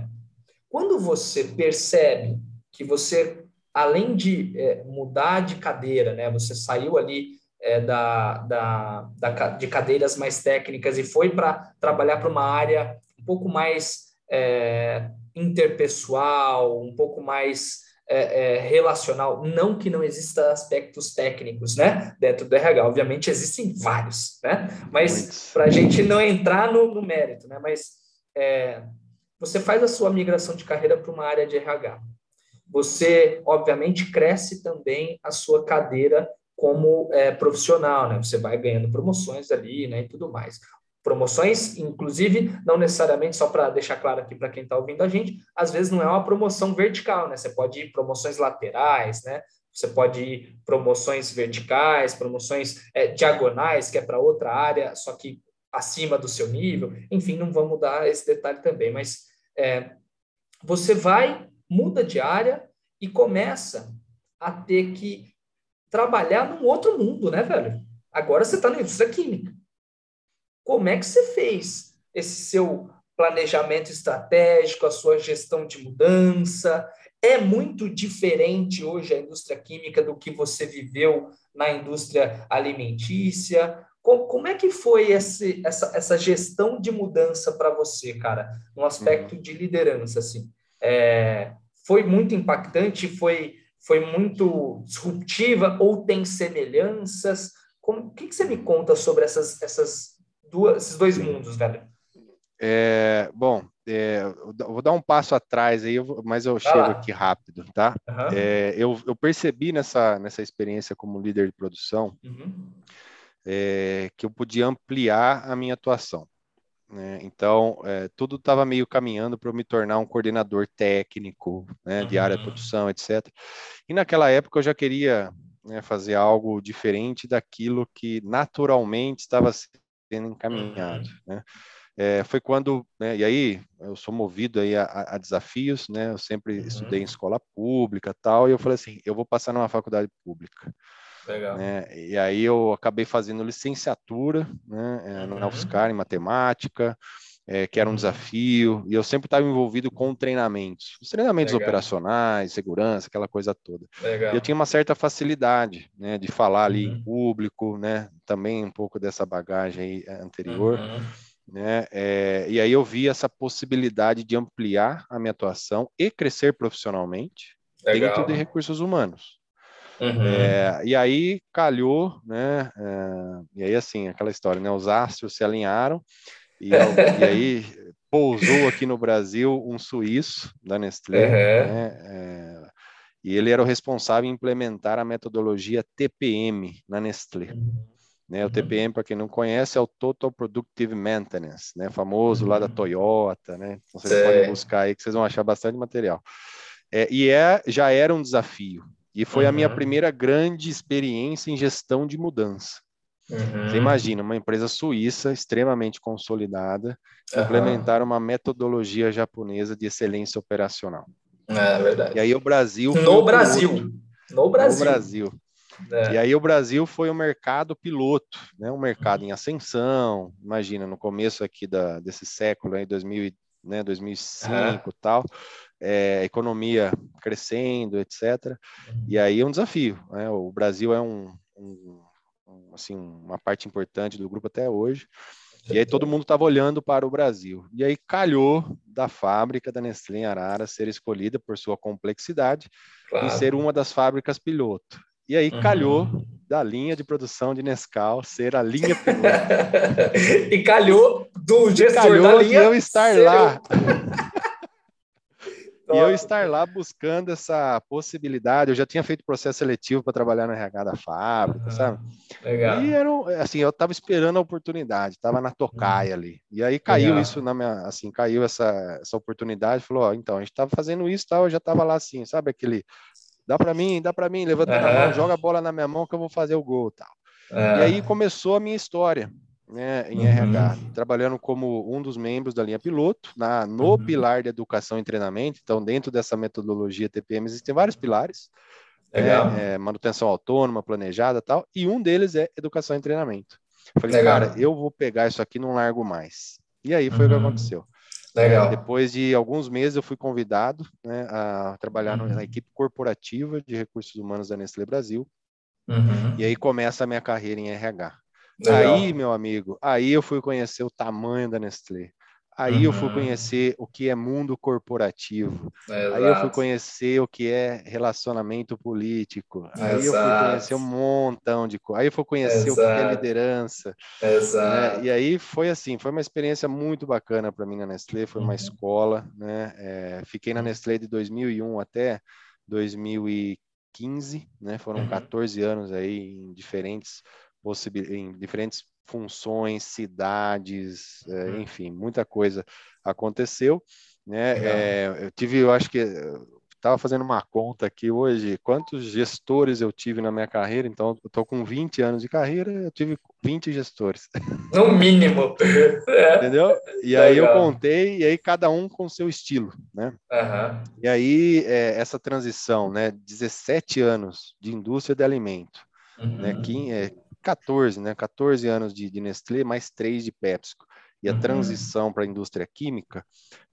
quando você percebe que você, além de é, mudar de cadeira, né, você saiu ali é, da, da, da, de cadeiras mais técnicas e foi para trabalhar para uma área um pouco mais é, interpessoal, um pouco mais é, é, relacional. Não que não exista aspectos técnicos, né, dentro do RH. Obviamente existem vários, né, mas para a gente não entrar no, no mérito, né, mas é, você faz a sua migração de carreira para uma área de RH você, obviamente, cresce também a sua cadeira como é, profissional, né? Você vai ganhando promoções ali, né, e tudo mais. Promoções, inclusive, não necessariamente, só para deixar claro aqui para quem está ouvindo a gente, às vezes não é uma promoção vertical, né? Você pode ir promoções laterais, né? Você pode ir promoções verticais, promoções é, diagonais, que é para outra área, só que acima do seu nível. Enfim, não vamos dar esse detalhe também, mas é, você vai muda de área e começa a ter que trabalhar num outro mundo, né, velho? Agora você está na indústria química. Como é que você fez esse seu planejamento estratégico, a sua gestão de mudança? É muito diferente hoje a indústria química do que você viveu na indústria alimentícia? Como, é que foi esse, essa, essa gestão de mudança para você, cara, no aspecto uhum. de liderança, assim? É, foi muito impactante, foi, foi muito disruptiva ou tem semelhanças? Como, o que, que você me conta sobre essas, essas duas, esses dois mundos, velho? É, bom, é, vou dar um passo atrás aí, mas eu chego aqui rápido, tá? Uhum. É, eu, eu, percebi nessa, nessa experiência como líder de produção uhum. é, que eu podia ampliar a minha atuação. Né? Então, é, tudo estava meio caminhando para eu me tornar um coordenador técnico né, de área de uhum. produção, etc. E naquela época eu já queria né, fazer algo diferente daquilo que naturalmente estava sendo encaminhado. Uhum. Né? É, foi quando, né, e aí eu sou movido aí a, a desafios, né? Eu sempre uhum. estudei em escola pública, tal, e eu falei assim, eu vou passar numa faculdade pública. Legal. Né? E aí eu acabei fazendo licenciatura, né, é, uhum. na UFSCar em matemática, é, que era um desafio, e eu sempre estava envolvido com treinamentos, os treinamentos Legal. operacionais, segurança, aquela coisa toda. Legal. E eu tinha uma certa facilidade, né, de falar ali uhum. em público, né, também um pouco dessa bagagem é, anterior. Uhum né? É, e aí eu vi essa possibilidade de ampliar a minha atuação e crescer profissionalmente Legal. dentro de recursos humanos. Uhum. É, e aí calhou, né? É, e aí assim, aquela história, né? Os astros se alinharam e, e aí pousou aqui no Brasil um suíço da Nestlé, uhum. né? É, e ele era o responsável em implementar a metodologia TPM na Nestlé. Uhum. Né? O TPM, uhum. para quem não conhece, é o Total Productive Maintenance, né? famoso lá da uhum. Toyota. Né? Então, vocês podem buscar aí que vocês vão achar bastante material. É, e é, já era um desafio. E foi uhum. a minha primeira grande experiência em gestão de mudança. Uhum. Você imagina, uma empresa suíça extremamente consolidada uhum. implementar uma metodologia japonesa de excelência operacional. É verdade. E aí o Brasil. No Brasil. No Brasil. No Brasil. É. E aí o Brasil foi um mercado piloto, né? um mercado em ascensão. Imagina, no começo aqui da, desse século, aí, 2000, né, 2005 e tal, é, economia crescendo, etc. E aí é um desafio. Né? O Brasil é um, um, um, assim, uma parte importante do grupo até hoje. E aí todo mundo estava olhando para o Brasil. E aí calhou da fábrica da Nestlé em Arara ser escolhida por sua complexidade claro. e ser uma das fábricas piloto. E aí uhum. calhou da linha de produção de Nescau ser a linha piloto. e calhou do gestor calhou da linha eu estar lá. e eu estar lá buscando essa possibilidade. Eu já tinha feito processo seletivo para trabalhar no RH da fábrica, uhum. sabe? Legal. E era, assim, eu estava esperando a oportunidade, estava na tocaia uhum. ali. E aí caiu Legal. isso na minha, assim, caiu essa, essa oportunidade. Falou, ó, então, a gente estava fazendo isso, tal, eu já estava lá assim, sabe aquele dá para mim, dá para mim, levanta uhum. a mão, joga a bola na minha mão que eu vou fazer o gol, tal. E aí começou a minha história, né, em uhum. RH, trabalhando como um dos membros da linha piloto, na, no uhum. pilar de educação e treinamento. Então, dentro dessa metodologia TPM, existem vários pilares. Né, é, manutenção autônoma, planejada tal, e um deles é educação e treinamento. Falei, Legal. cara, eu vou pegar isso aqui, não largo mais. E aí foi o que uhum. aconteceu. Legal. É, depois de alguns meses, eu fui convidado né, a trabalhar uhum. na equipe corporativa de recursos humanos da Nestlé Brasil. Uhum. E aí começa a minha carreira em RH. Legal. Aí, meu amigo, aí eu fui conhecer o tamanho da Nestlé. Aí uhum. eu fui uhum. conhecer o que é mundo corporativo. Exato. Aí eu fui conhecer o que é relacionamento político. Aí Exato. eu fui conhecer um montão de coisas. Aí eu fui conhecer Exato. o que é liderança. Né? E aí foi assim, foi uma experiência muito bacana para mim na Nestlé, foi uma uhum. escola, né? É, fiquei na uhum. Nestlé de 2001 até 2015, né? Foram uhum. 14 anos aí em diferentes em diferentes funções, cidades, é, uhum. enfim, muita coisa aconteceu. Né? É, eu tive, eu acho que estava fazendo uma conta aqui hoje, quantos gestores eu tive na minha carreira, então eu estou com 20 anos de carreira, eu tive 20 gestores. No mínimo. É. Entendeu? E aí eu contei, e aí cada um com seu estilo, né? Uhum. E aí é, essa transição, né? 17 anos de indústria de alimento, né? uhum. né? Que, é, 14, né? 14 anos de, de Nestlé, mais 3 de PepsiCo. E a uhum. transição para a indústria química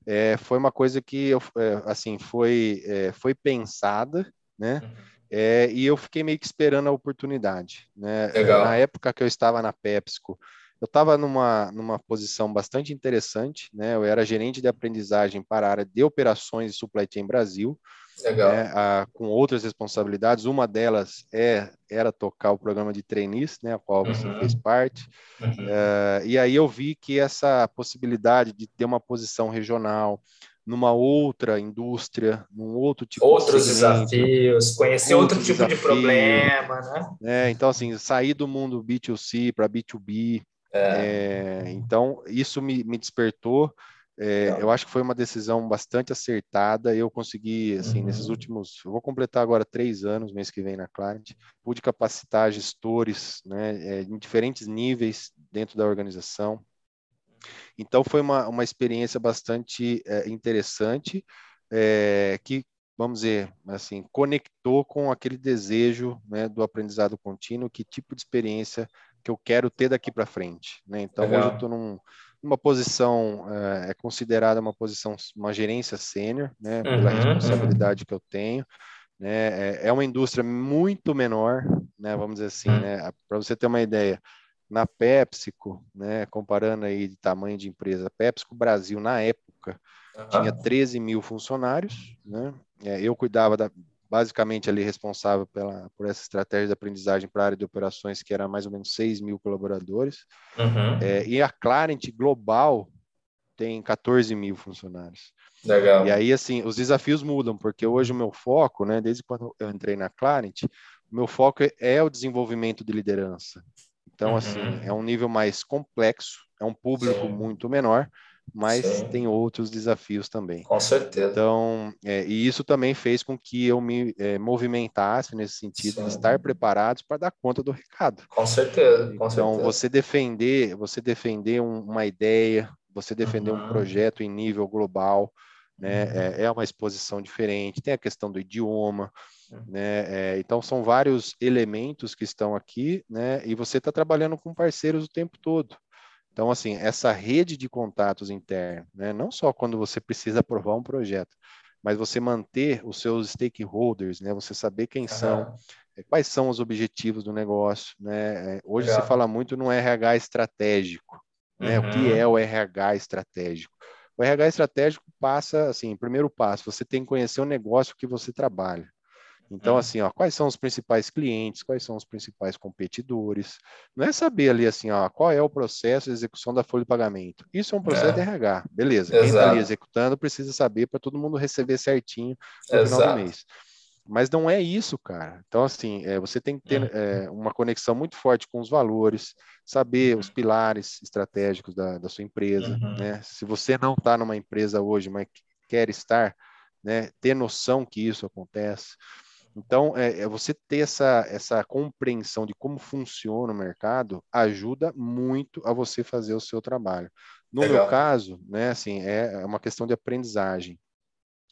é, foi uma coisa que eu, é, assim foi é, foi pensada, né? Uhum. É, e eu fiquei meio que esperando a oportunidade, né? Legal. Na época que eu estava na PepsiCo, eu estava numa, numa posição bastante interessante, né? Eu era gerente de aprendizagem para a área de operações e supply chain Brasil, né, a, com outras responsabilidades. Uma delas é era tocar o programa de trainees, né, a qual você uhum. fez parte. Uhum. Uh, e aí eu vi que essa possibilidade de ter uma posição regional numa outra indústria, num outro tipo outros de desafios, conhecer outro, tipo desafio, de problema, né? É, então assim, sair do mundo B2C para B2B, É. É, então, isso me, me despertou. É, eu acho que foi uma decisão bastante acertada. Eu consegui, assim, uhum. nesses últimos. Eu vou completar agora três anos, mês que vem na Clarent. Pude capacitar gestores né, é, em diferentes níveis dentro da organização. Então, foi uma, uma experiência bastante é, interessante, é, que vamos dizer, assim, conectou com aquele desejo né, do aprendizado contínuo, que tipo de experiência que eu quero ter daqui para frente. Né? Então, Legal. hoje eu estou num, numa posição, é, é, considerada uma posição, uma gerência sênior, né, pela uhum, responsabilidade uhum. que eu tenho. Né? É, é, uma indústria muito menor, né, vamos dizer assim, uhum. né, para você ter uma ideia, na PepsiCo, né, comparando aí de tamanho de empresa, PepsiCo Brasil, na época, tinha 13 mil funcionários, né? É, eu cuidava da, basicamente ali responsável pela, por essa estratégia de aprendizagem para a área de operações, que era mais ou menos 6 mil colaboradores. Uhum. É, e a Clarent Global tem 14 mil funcionários. Legal. E aí, assim, os desafios mudam, porque hoje o meu foco, né, desde quando eu entrei na Clarent, o meu foco é o desenvolvimento de liderança. Então, assim, uhum. assim, é um nível mais complexo, é um público Sim. muito menor, mas Sim. tem outros desafios também. Com certeza. Então, é, e isso também fez com que eu me é, movimentasse nesse sentido Sim. de estar preparados para dar conta do recado. Com certeza. Com então, certeza. você defender, você defender um, uma ideia, você defender uhum. um projeto em nível global, né, uhum. é, é, uma exposição diferente. Tem a questão do idioma. Uhum. Né? É, então são vários elementos que estão aqui, né? E você está trabalhando com parceiros o tempo todo. Então, assim, essa rede de contatos internos, né, não só quando você precisa aprovar um projeto, mas você manter os seus stakeholders, né, você saber quem uhum. são, eh, quais são os objetivos do negócio. Né? Eh, hoje Legal. se fala muito no RH estratégico. Né? Uhum. O que é uhum. o RH estratégico? O RH estratégico passa, assim, primeiro passo, você tem que conhecer o negócio que você trabalha. Então, hum. assim, ó, quais são os principais clientes, quais são os principais competidores. Não é saber ali, assim, ó, qual é o processo de execução da folha de pagamento. Isso é um processo é. de RH, beleza. Exato. Quem está ali executando precisa saber para todo mundo receber certinho no Exato. final do mês. Mas não é isso, cara. Então, assim, é, você tem que ter uhum. é, uma conexão muito forte com os valores, saber uhum. os pilares estratégicos da, da sua empresa. Uhum. Né? Se você não está numa empresa hoje, mas quer estar, né, ter noção que isso acontece. Então, é, é, você ter essa, essa compreensão de como funciona o mercado ajuda muito a você fazer o seu trabalho. No Legal. meu caso, né, assim, é, é uma questão de aprendizagem.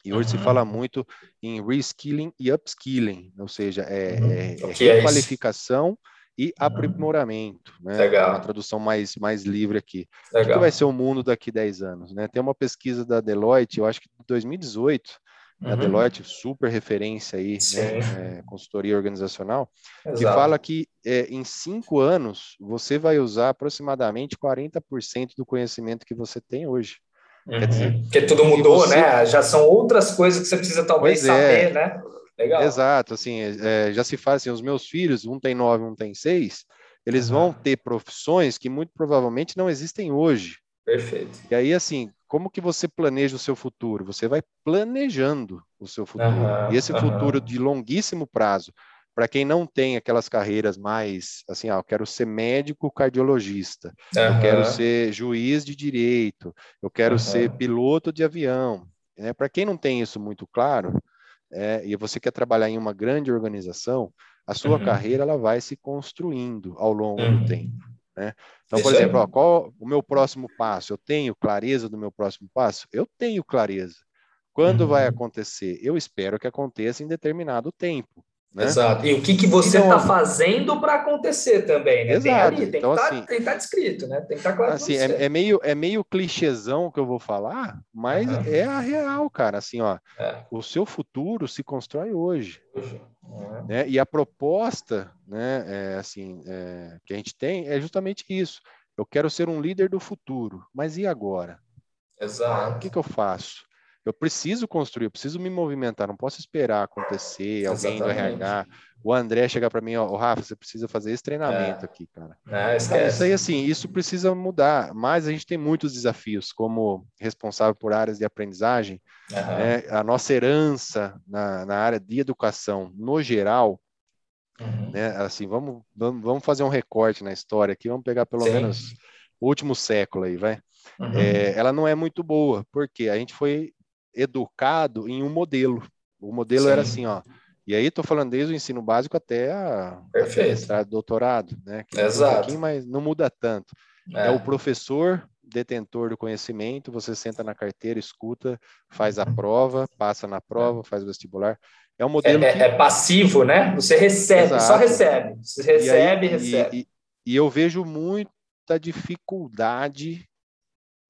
E hoje uhum. se fala muito em reskilling e upskilling, ou seja, é, uhum. é, é, é qualificação e uhum. aprimoramento, né? Legal. Uma tradução mais, mais livre aqui. Legal. O que vai ser o mundo daqui a 10 anos? Né? Tem uma pesquisa da Deloitte, eu acho que de 2018, Uhum. A Deloitte, super referência aí, né, é, consultoria organizacional, Exato. que fala que é, em cinco anos você vai usar aproximadamente 40% do conhecimento que você tem hoje. Uhum. Quer dizer, Porque tudo mudou, você... né? Já são outras coisas que você precisa talvez pois é. saber, é. né? Legal. Exato, assim, é, já se faz assim, os meus filhos, um tem nove, um tem seis, eles uhum. vão ter profissões que muito provavelmente não existem hoje. Perfeito. E aí, assim, como que você planeja o seu futuro? Você vai planejando o seu futuro. Uhum, e esse uhum. futuro de longuíssimo prazo, para quem não tem aquelas carreiras mais assim, ah, eu quero ser médico cardiologista, uhum. eu quero ser juiz de direito, eu quero ser piloto de avião. Né? Para quem não tem isso muito claro, é, e você quer trabalhar em uma grande organização, a sua uhum. carreira ela vai se construindo ao longo do uhum. tempo. Né? Então, por exemplo, ó, qual o meu próximo passo? Eu tenho clareza do meu próximo passo? Eu tenho clareza. Quando uhum. vai acontecer? Eu espero que aconteça em determinado tempo. Né? Exato. E o que, que você está fazendo para acontecer também, né? Exato. Tem ali, tem então, que tá, assim, estar descrito, né? Tem que estar tá claro. Assim, é, é, meio, é meio clichêzão que eu vou falar, mas uhum. é a real, cara. Assim, ó, é. o seu futuro se constrói hoje. Uhum. Né? E a proposta, né, é, assim, é, que a gente tem é justamente isso. Eu quero ser um líder do futuro, mas e agora? Exato. O que, que eu faço? Eu preciso construir, eu preciso me movimentar, não posso esperar acontecer, alguém do RH, o André chegar para mim, ó, oh, Rafa, você precisa fazer esse treinamento é. aqui, cara. É, esquece. Isso aí, assim, isso precisa mudar, mas a gente tem muitos desafios, como responsável por áreas de aprendizagem, uhum. né, a nossa herança na, na área de educação, no geral, Uhum. Né? Assim, vamos, vamos, vamos fazer um recorte na história aqui, vamos pegar pelo Sim. menos o último século aí, vai. Uhum. É, ela não é muito boa, porque a gente foi educado em um modelo. O modelo Sim. era assim, ó. E aí estou falando desde o ensino básico até a, a doutorado, né? Que Exato. Um mas não muda tanto. É. é. o professor detentor do conhecimento, você senta na carteira, escuta, faz a prova, passa na prova, faz o vestibular. É um modelo. É, que... é passivo, né? Você recebe, Exato. só recebe. Você recebe e aí, recebe. E, e, e eu vejo muita dificuldade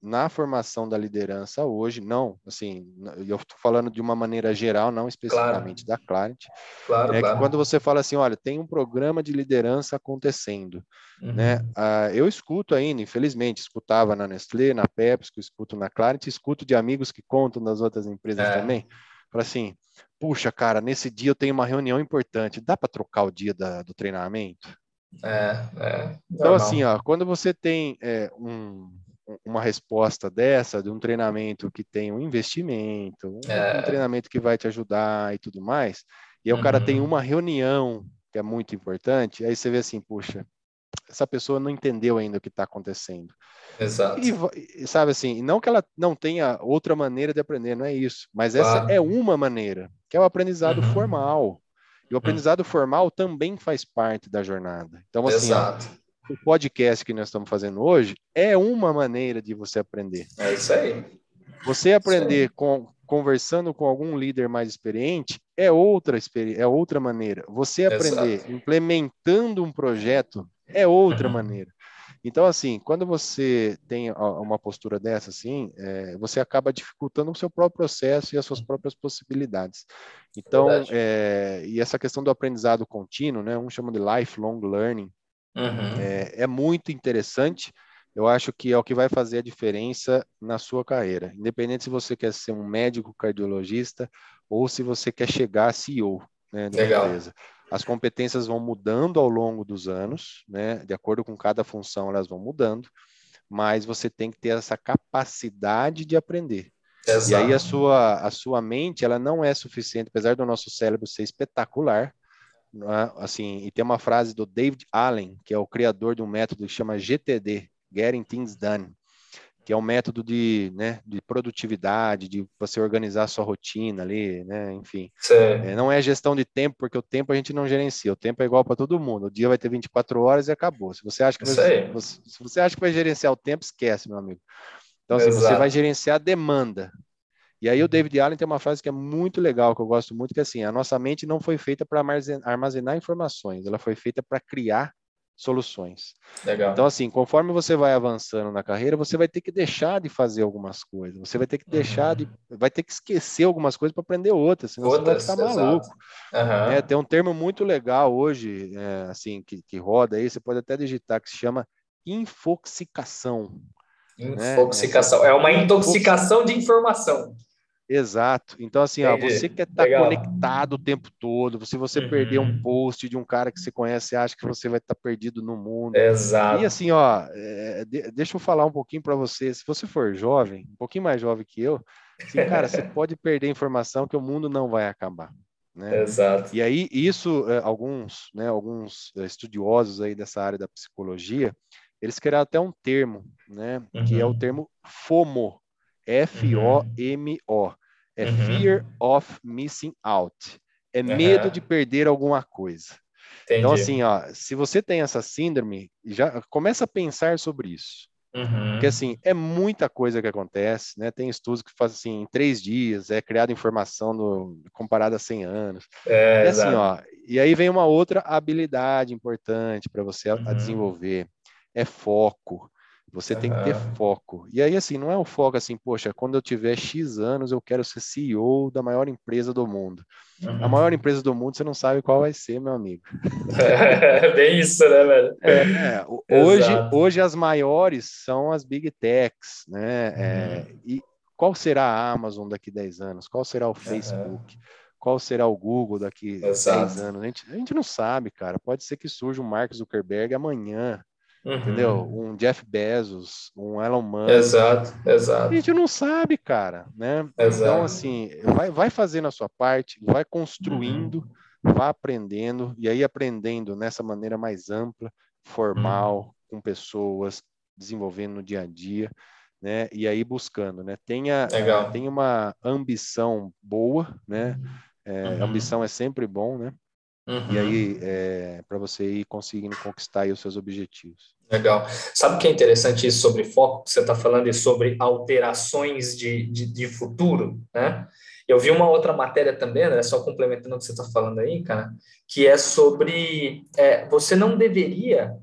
na formação da liderança hoje, não, assim, eu estou falando de uma maneira geral, não especificamente claro. da Clarent, claro, é claro. que quando você fala assim, olha, tem um programa de liderança acontecendo, uhum. né? Ah, eu escuto ainda, infelizmente, escutava na Nestlé, na Pepsi, escuto na Clarent, escuto de amigos que contam das outras empresas é. também, fala assim, puxa, cara, nesse dia eu tenho uma reunião importante, dá para trocar o dia da, do treinamento? É, é. Então, assim, ó, quando você tem é, um uma resposta dessa, de um treinamento que tem um investimento, um, é. um treinamento que vai te ajudar e tudo mais, e aí uhum. o cara tem uhum. uma reunião que é muito importante, aí você vê assim, puxa, essa pessoa não entendeu ainda o que está acontecendo. Exato. E, sabe assim, não que ela não tenha outra maneira de aprender, não é isso, mas essa claro. é uma maneira, que é o aprendizado uhum. formal. E o uhum. aprendizado uhum. formal também faz parte da jornada. Então, assim, ó, o podcast que nós estamos fazendo hoje é uma maneira de você aprender. É isso aí. Você aprender aí. com conversando com algum líder mais experiente é outra é outra maneira. Você aprender Exato. implementando um projeto é outra uhum. maneira. Então, assim, quando você tem uma postura dessa, assim, é, você acaba dificultando o seu próprio processo e as suas próprias possibilidades. Então, é, e essa questão do aprendizado contínuo, né, um chama de lifelong learning, Uhum. É, é, muito interessante. Eu acho que é o que vai fazer a diferença na sua carreira, independente se você quer ser um médico cardiologista ou se você quer chegar a CEO né, da empresa. As competências vão mudando ao longo dos anos, né? De acordo com cada função, elas vão mudando, mas você tem que ter essa capacidade de aprender. Exato. E aí a sua, a sua mente, ela não é suficiente, apesar do nosso cérebro ser espetacular, é? assim, e tem uma frase do David Allen, que é o criador de um método que chama GTD, Getting Things Done, que é um método de, né, de produtividade, de você organizar a sua rotina ali, né, enfim. É, não é gestão de tempo, porque o tempo a gente não gerencia, o tempo é igual para todo mundo, o dia vai ter 24 horas e acabou. Se você acha que, vai, você, se você acha que vai gerenciar o tempo, esquece, meu amigo. Então, assim, você vai gerenciar a demanda, e aí o uhum. David Allen tem uma frase que é muito legal, que eu gosto muito, que é assim, a nossa mente não foi feita para armazenar informações, ela foi feita para criar soluções. Legal. Então, assim, conforme você vai avançando na carreira, você vai ter que deixar de fazer algumas coisas, você vai ter que deixar uhum. de. vai ter que esquecer algumas coisas para aprender outras, senão outras, você vai ficar maluco. Uhum. É, tem um termo muito legal hoje, é, assim, que, que roda aí, você pode até digitar, que se chama infoxicação. Né? Infoxicação. Né? É uma intoxicação de informação. Exato. Então, assim, ó, você quer estar tá conectado o tempo todo. Se você uhum. perder um post de um cara que você conhece, acha que você vai estar tá perdido no mundo. Exato. E assim, ó, é, deixa eu falar um pouquinho para você. Se você for jovem, um pouquinho mais jovem que eu, assim, cara, você pode perder informação que o mundo não vai acabar. Né? Exato. E aí, isso, é, alguns, né, alguns é, estudiosos aí dessa área da psicologia, eles criaram até um termo, né, uhum. que é o uhum. termo FOMO, F-O-M-O. É uhum. Fear of Missing Out. É uhum. medo de perder alguma coisa. Entendi. Então, assim, ó, se você tem essa síndrome, já começa a pensar sobre isso. Uhum. Porque, assim, é muita coisa que acontece, né? Tem estudos que fazem, assim, em três dias, é criada informação no, comparada a 100 anos. É, e, assim, ó, e aí vem uma outra habilidade importante para você uhum. a desenvolver, é foco. Você uhum. tem que ter foco. E aí, assim, não é um foco assim, poxa, quando eu tiver X anos, eu quero ser CEO da maior empresa do mundo. Uhum. A maior empresa do mundo, você não sabe qual vai ser, meu amigo. É bem isso, né, velho? É, é, hoje, hoje as maiores são as Big Techs, né? É, uhum. É, e qual será a Amazon daqui 10 anos? Qual será o Facebook? Qual será o Google daqui Exato. 10 anos? A gente, a gente não sabe, cara. Pode ser que surja um Mark Zuckerberg amanhã uhum. entendeu? Um Jeff Bezos, um Elon Musk. Exato, exato. A gente não sabe, cara, né? Então, exato. Então, assim, vai, vai fazendo a sua parte, vai construindo, uhum. vá aprendendo, e aí aprendendo nessa maneira mais ampla, formal, uhum. com pessoas, desenvolvendo no dia a dia, né? E aí buscando, né? Tenha, Legal. tenha uma ambição boa, né? É, uhum. Ambição é sempre bom, né? Uhum. E aí, é, para você ir conseguindo conquistar os seus objetivos. Legal. Sabe o que é interessante isso sobre foco? Você está falando e sobre alterações de, de, de, futuro, né? Eu vi uma outra matéria também, né, só complementando o que você está falando aí, cara, que é sobre é, você não deveria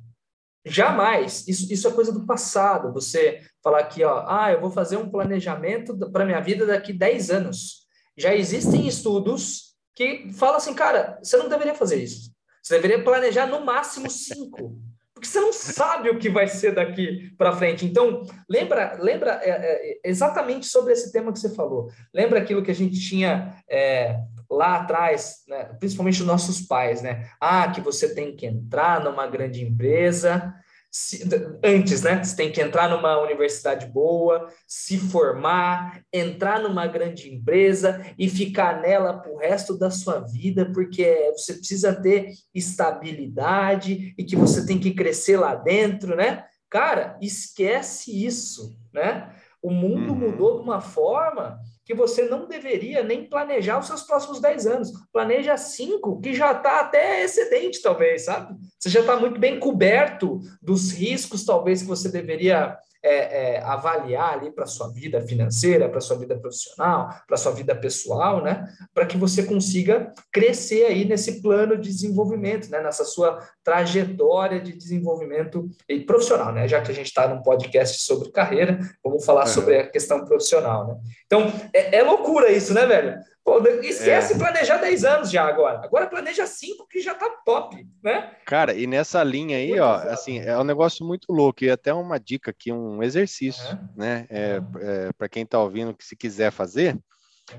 jamais, isso, isso é coisa do passado, você falar aqui, ó, ah, eu vou fazer um planejamento para minha vida daqui 10 anos. Já existem estudos que falam assim, cara, você não deveria fazer isso. Você deveria planejar no máximo cinco, porque você não sabe o que vai ser daqui para frente. Então, lembra, lembra é, é, exatamente sobre esse tema que você falou. Lembra aquilo que a gente tinha é, lá atrás, né, principalmente os nossos pais, né? Ah, que você tem que entrar numa grande empresa, se, antes, né? Você tem que entrar numa universidade boa, se formar, entrar numa grande empresa e ficar nela pro resto da sua vida, porque você precisa ter estabilidade e que você tem que crescer lá dentro, né? Cara, esquece isso, né? O mundo uhum. mudou de uma forma que você não deveria nem planejar os seus próximos 10 anos. Planeja 5, que já está até excedente, talvez, sabe? Você já está muito bem coberto dos riscos, talvez, que você deveria é, é, avaliar ali para sua vida financeira, para sua vida profissional, para sua vida pessoal, né? Para que você consiga crescer aí nesse plano de desenvolvimento, né? Nessa sua trajetória de desenvolvimento profissional, né? Já que a gente está num podcast sobre carreira, vamos falar uhum. sobre a questão profissional, né? Então, é, é loucura isso, né, velho? Pô, esquece é. planejar 10 anos já agora. Agora planeja 5 que já tá top, né? Cara, e nessa linha aí, muito ó, assim, é um negócio muito louco e até uma dica aqui, um exercício, uhum. né? É, é para quem tá ouvindo que se quiser fazer,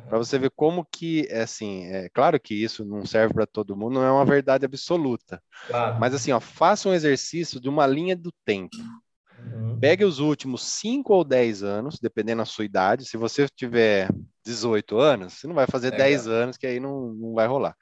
para você ver como que, é assim, é claro que isso não serve para todo mundo, não é uma verdade absoluta. Claro. Mas assim, ó, faça um exercício de uma linha do tempo. Uhum. Pegue os últimos 5 ou 10 anos, dependendo da sua idade. Se você tiver 18 anos, você não vai fazer Legal. 10 anos, que aí não, não vai rolar.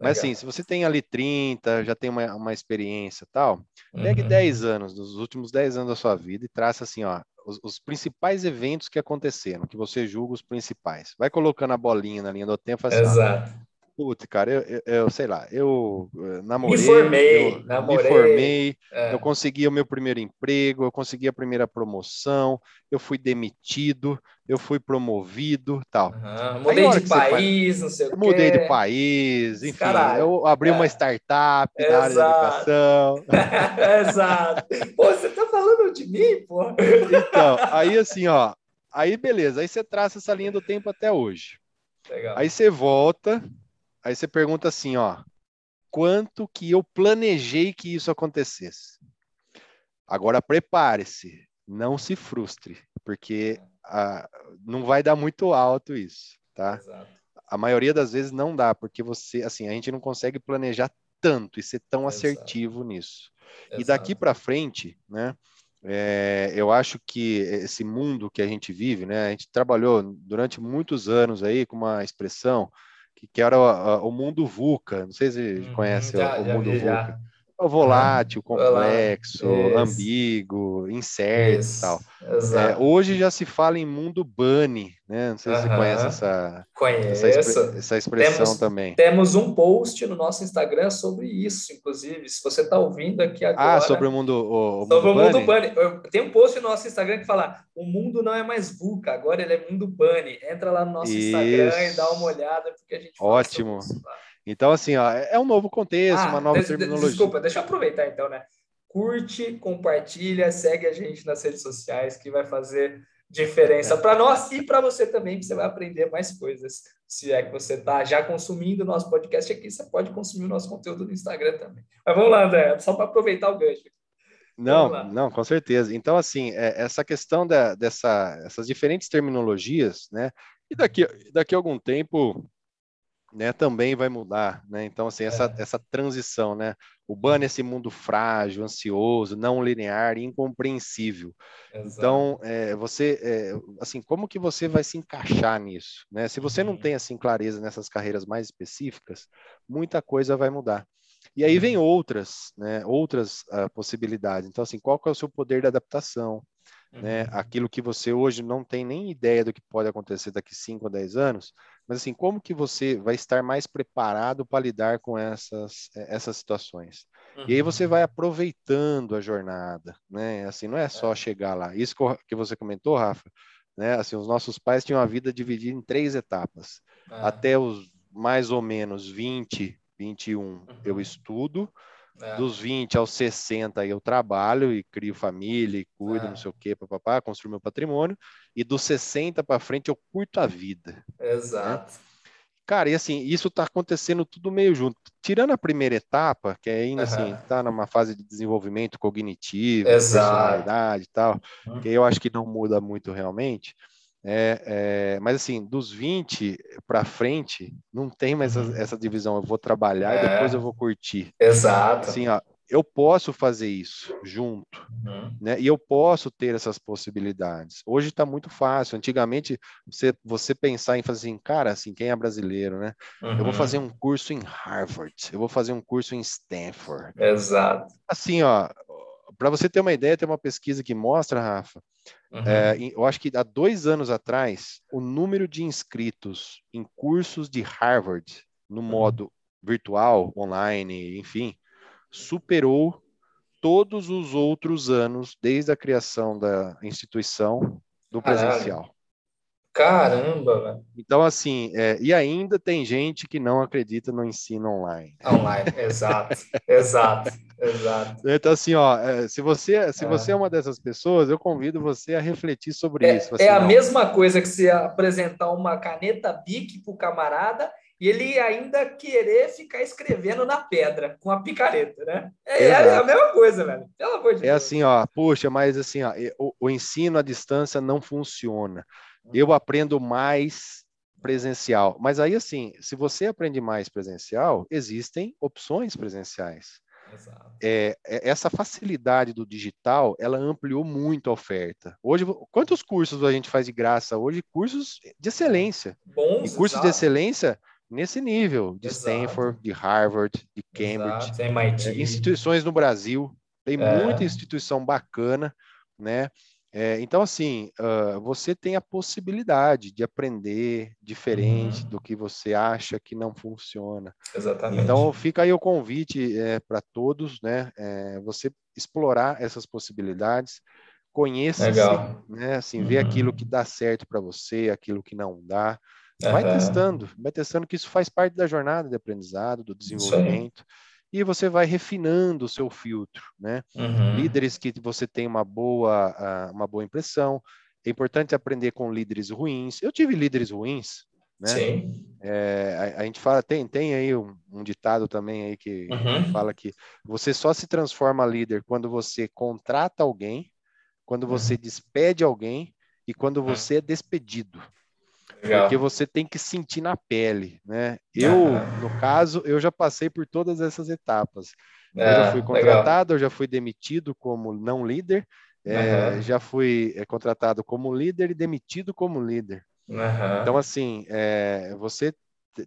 Mas assim, se você tem ali 30, já tem uma, uma experiência tal, pegue uhum. 10 anos, dos últimos 10 anos da sua vida e traça assim, ó, os, os, principais eventos que aconteceram, que você julga os principais. Vai colocando a bolinha na linha do tempo assim, Exato. Putz, cara, eu, eu, sei lá, eu eh, namorei, me formei, eu, namorei, me formei, é. eu consegui o meu primeiro emprego, eu consegui a primeira promoção, eu fui demitido, eu fui promovido, tal. Uhum, mudei de país, faz, não sei o quê. Mudei de país, enfim, Caralho, eu abri é. uma startup na Exato. área de educação. Exato. Pô, você tá falando de mim, pô? Então, aí assim, ó, aí beleza, aí você traça essa linha do tempo até hoje. Legal. Aí você volta, Aí você pergunta assim, ó, quanto que eu planejei que isso acontecesse? Agora prepare-se, não se frustre, porque ah, não vai dar muito alto isso, tá? Exato. A maioria das vezes não dá, porque você, assim, a gente não consegue planejar tanto e ser tão Exato. assertivo nisso. Exato. E daqui para frente, né? É, eu acho que esse mundo que a gente vive, né? A gente trabalhou durante muitos anos aí com uma expressão que, que era o, o, mundo VUCA. Não sei se uhum, conhece já, o, o mundo VUCA. Já. Volátil, complexo, ambíguo, incerto e tal. É, hoje já se fala em mundo bunny, né? Não sei se você conhece essa, Conheço. essa, essa expressão temos, também. Temos um post no nosso Instagram sobre isso, inclusive. Se você está ouvindo aqui ah, agora. Ah, sobre o mundo, o, o sobre mundo o mundo bunny. bunny. Tem um post no nosso Instagram que fala: o mundo não é mais VUCA, agora ele é mundo bunny. Entra lá no nosso isso. Instagram e dá uma olhada, porque a gente Ótimo. Isso, então, assim, ó, é um novo contexto, ah, uma nova des, terminologia. Desculpa, deixa eu aproveitar então, né? Curte, compartilha, segue a gente nas redes sociais, que vai fazer diferença para nós e para você também, que você vai aprender mais coisas. Se é que você está já consumindo o nosso podcast aqui, você pode consumir o nosso conteúdo no Instagram também. Mas vamos lá, André, só para aproveitar o gancho. Não, não, com certeza. Então, assim, é, essa questão da, dessa, essas diferentes terminologias, né? E daqui, daqui a algum tempo, né, também vai mudar, né? Então, assim, essa, é. essa transição, né? O ban esse mundo frágil, ansioso, não linear, incompreensível. Exato. Então, é, você, é, assim, como que você vai se encaixar nisso, né? Se você não uhum. tem, assim, clareza nessas carreiras mais específicas, muita coisa vai mudar. E aí vem uhum. outras, né? Outras uh, possibilidades. Então, assim, qual que é o seu poder de adaptação? Né? Uhum. Aquilo que você hoje não tem nem ideia do que pode acontecer daqui 5 ou 10 anos, mas assim, como que você vai estar mais preparado para lidar com essas, eh, essas situações? Uhum. E aí você uhum. vai aproveitando a jornada, né? Assim, não é só é. chegar lá. Isso que você comentou, Rafa, né? Assim, os nossos pais tinham a vida dividida em três etapas. É. Até os mais ou menos 20, 21 uhum. eu estudo, é. Dos 20 aos 60 eu trabalho e crio família e cuido, é. não sei o quê, papapá, construo meu patrimônio. E dos 60 para frente eu curto a vida. Né? Exato. Né? Cara, e assim, isso está acontecendo tudo meio junto. Tirando a primeira etapa, que é ainda uhum. assim, está numa fase de desenvolvimento cognitivo, Exato. personalidade e tal, uhum. que eu acho que não muda muito realmente. É, é, mas assim, dos 20 para frente, não tem mais uhum. essa, essa, divisão. Eu vou trabalhar é. e depois eu vou curtir. Exato. Assim, ó, eu posso fazer isso junto, uhum. né? E eu posso ter essas possibilidades. Hoje está muito fácil. Antigamente, você, você pensar em fazer assim, cara, assim, quem é brasileiro, né? Uhum. Eu vou uhum. fazer um curso em Harvard, eu vou fazer um curso em Stanford. Exato. Assim, ó, para você ter uma ideia, tem uma pesquisa que mostra, Rafa, uhum. é, eu acho que há dois anos atrás, o número de inscritos em cursos de Harvard, no uhum. modo virtual, online, enfim, superou todos os outros anos, desde a criação da instituição, do presencial. Caramba, velho. Então, assim, é, e ainda tem gente que não acredita no ensino online. Online, exato, exato, exato. Então, assim, ó, é, se você, se é. você é uma dessas pessoas, eu convido você a refletir sobre é, isso. Assim, é a não. mesma coisa que você apresentar uma caneta BIC para o camarada e ele ainda querer ficar escrevendo na pedra com a picareta, né? É, é, a mesma coisa, velho. Pelo amor de é Deus. assim, ó, puxa, mas assim, ó, o, o ensino à distância não funciona eu aprendo mais presencial. Mas aí, assim, se você aprende mais presencial, existem opções presenciais. É, é, essa facilidade do digital, ela ampliou muito a oferta. Hoje, quantos cursos a gente faz de graça hoje? Cursos de excelência. Bons, e cursos exato. de excelência nesse nível, de exato. Stanford, de Harvard, de Cambridge, é, instituições no Brasil. Tem é. muita instituição bacana, né? É, então, assim, uh, você tem a possibilidade de aprender diferente uhum. do que você acha que não funciona. Exatamente. Então, fica aí o convite é, para todos, né? É, você explorar essas possibilidades, conheça-se, né? Assim, uhum. ver aquilo que dá certo para você, aquilo que não dá. Vai uhum. testando, vai testando que isso faz parte da jornada de aprendizado, do desenvolvimento e você vai refinando o seu filtro, né? Uhum. Líderes que você tem uma boa, uma boa impressão. É importante aprender com líderes ruins. Eu tive líderes ruins, né? Sim. É, a, a, gente fala, tem, tem aí um, um ditado também aí que uhum. fala que você só se transforma líder quando você contrata alguém, quando você uhum. despede alguém e quando uhum. você é despedido. Legal. Porque você tem que sentir na pele, né? Eu, no caso, eu já passei por todas essas etapas. eu já fui contratado, legal. eu já fui demitido como não líder, é, já fui é, contratado como líder e demitido como líder. Uhum. Então, assim, é, você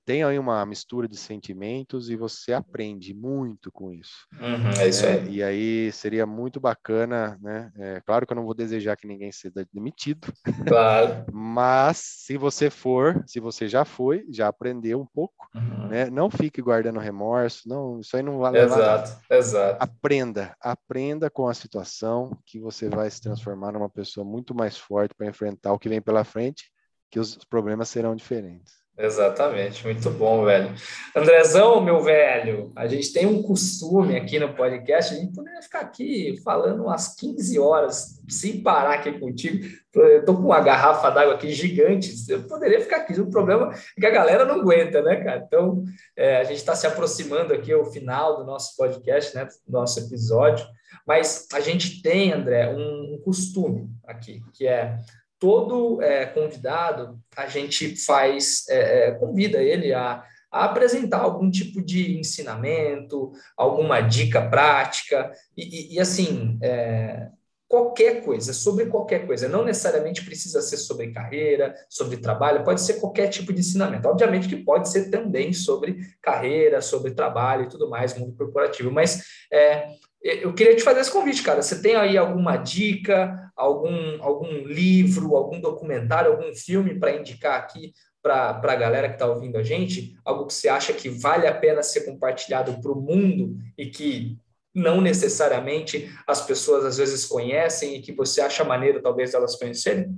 tem aí uma mistura de sentimentos e você aprende muito com isso. Uhum, é isso é, aí. e aí seria muito bacana, né? É, claro que eu não vou desejar que ninguém seja demitido. Claro. mas se você for, se você já foi, já aprendeu um pouco, uhum. né? Não fique guardando remorso, não, isso aí não vale Exato, nada. exato. Aprenda, aprenda com a situação que você vai se transformar numa pessoa muito mais forte para enfrentar o que vem pela frente, que os problemas serão diferentes. Exatamente, muito bom, velho. Andrezão, meu velho, a gente tem um costume aqui no podcast, a gente poderia ficar aqui falando umas 15 horas sem parar aqui contigo. Eu tô com uma garrafa d'água aqui gigante, eu poderia ficar aqui. O problema é que a galera não aguenta, né, cara? Então, é, a gente está se aproximando aqui ao final do nosso podcast, né, do nosso episódio, mas a gente tem, André, um, um costume aqui, que é todo é, convidado, a gente faz, é, é, convida ele a, a apresentar algum tipo de ensinamento, alguma dica prática, e, e, e assim, é, qualquer coisa, sobre qualquer coisa. Não necessariamente precisa ser sobre carreira, sobre trabalho, pode ser qualquer tipo de ensinamento. Obviamente que pode ser também sobre carreira, sobre trabalho e tudo mais, mundo corporativo. Mas é, eu queria te fazer esse convite, cara. Você tem aí alguma dica, algum, algum livro, algum documentário, algum filme para indicar aqui para a galera que está ouvindo a gente? Algo que você acha que vale a pena ser compartilhado para o mundo e que não necessariamente as pessoas às vezes conhecem e que você acha maneiro talvez elas conhecerem?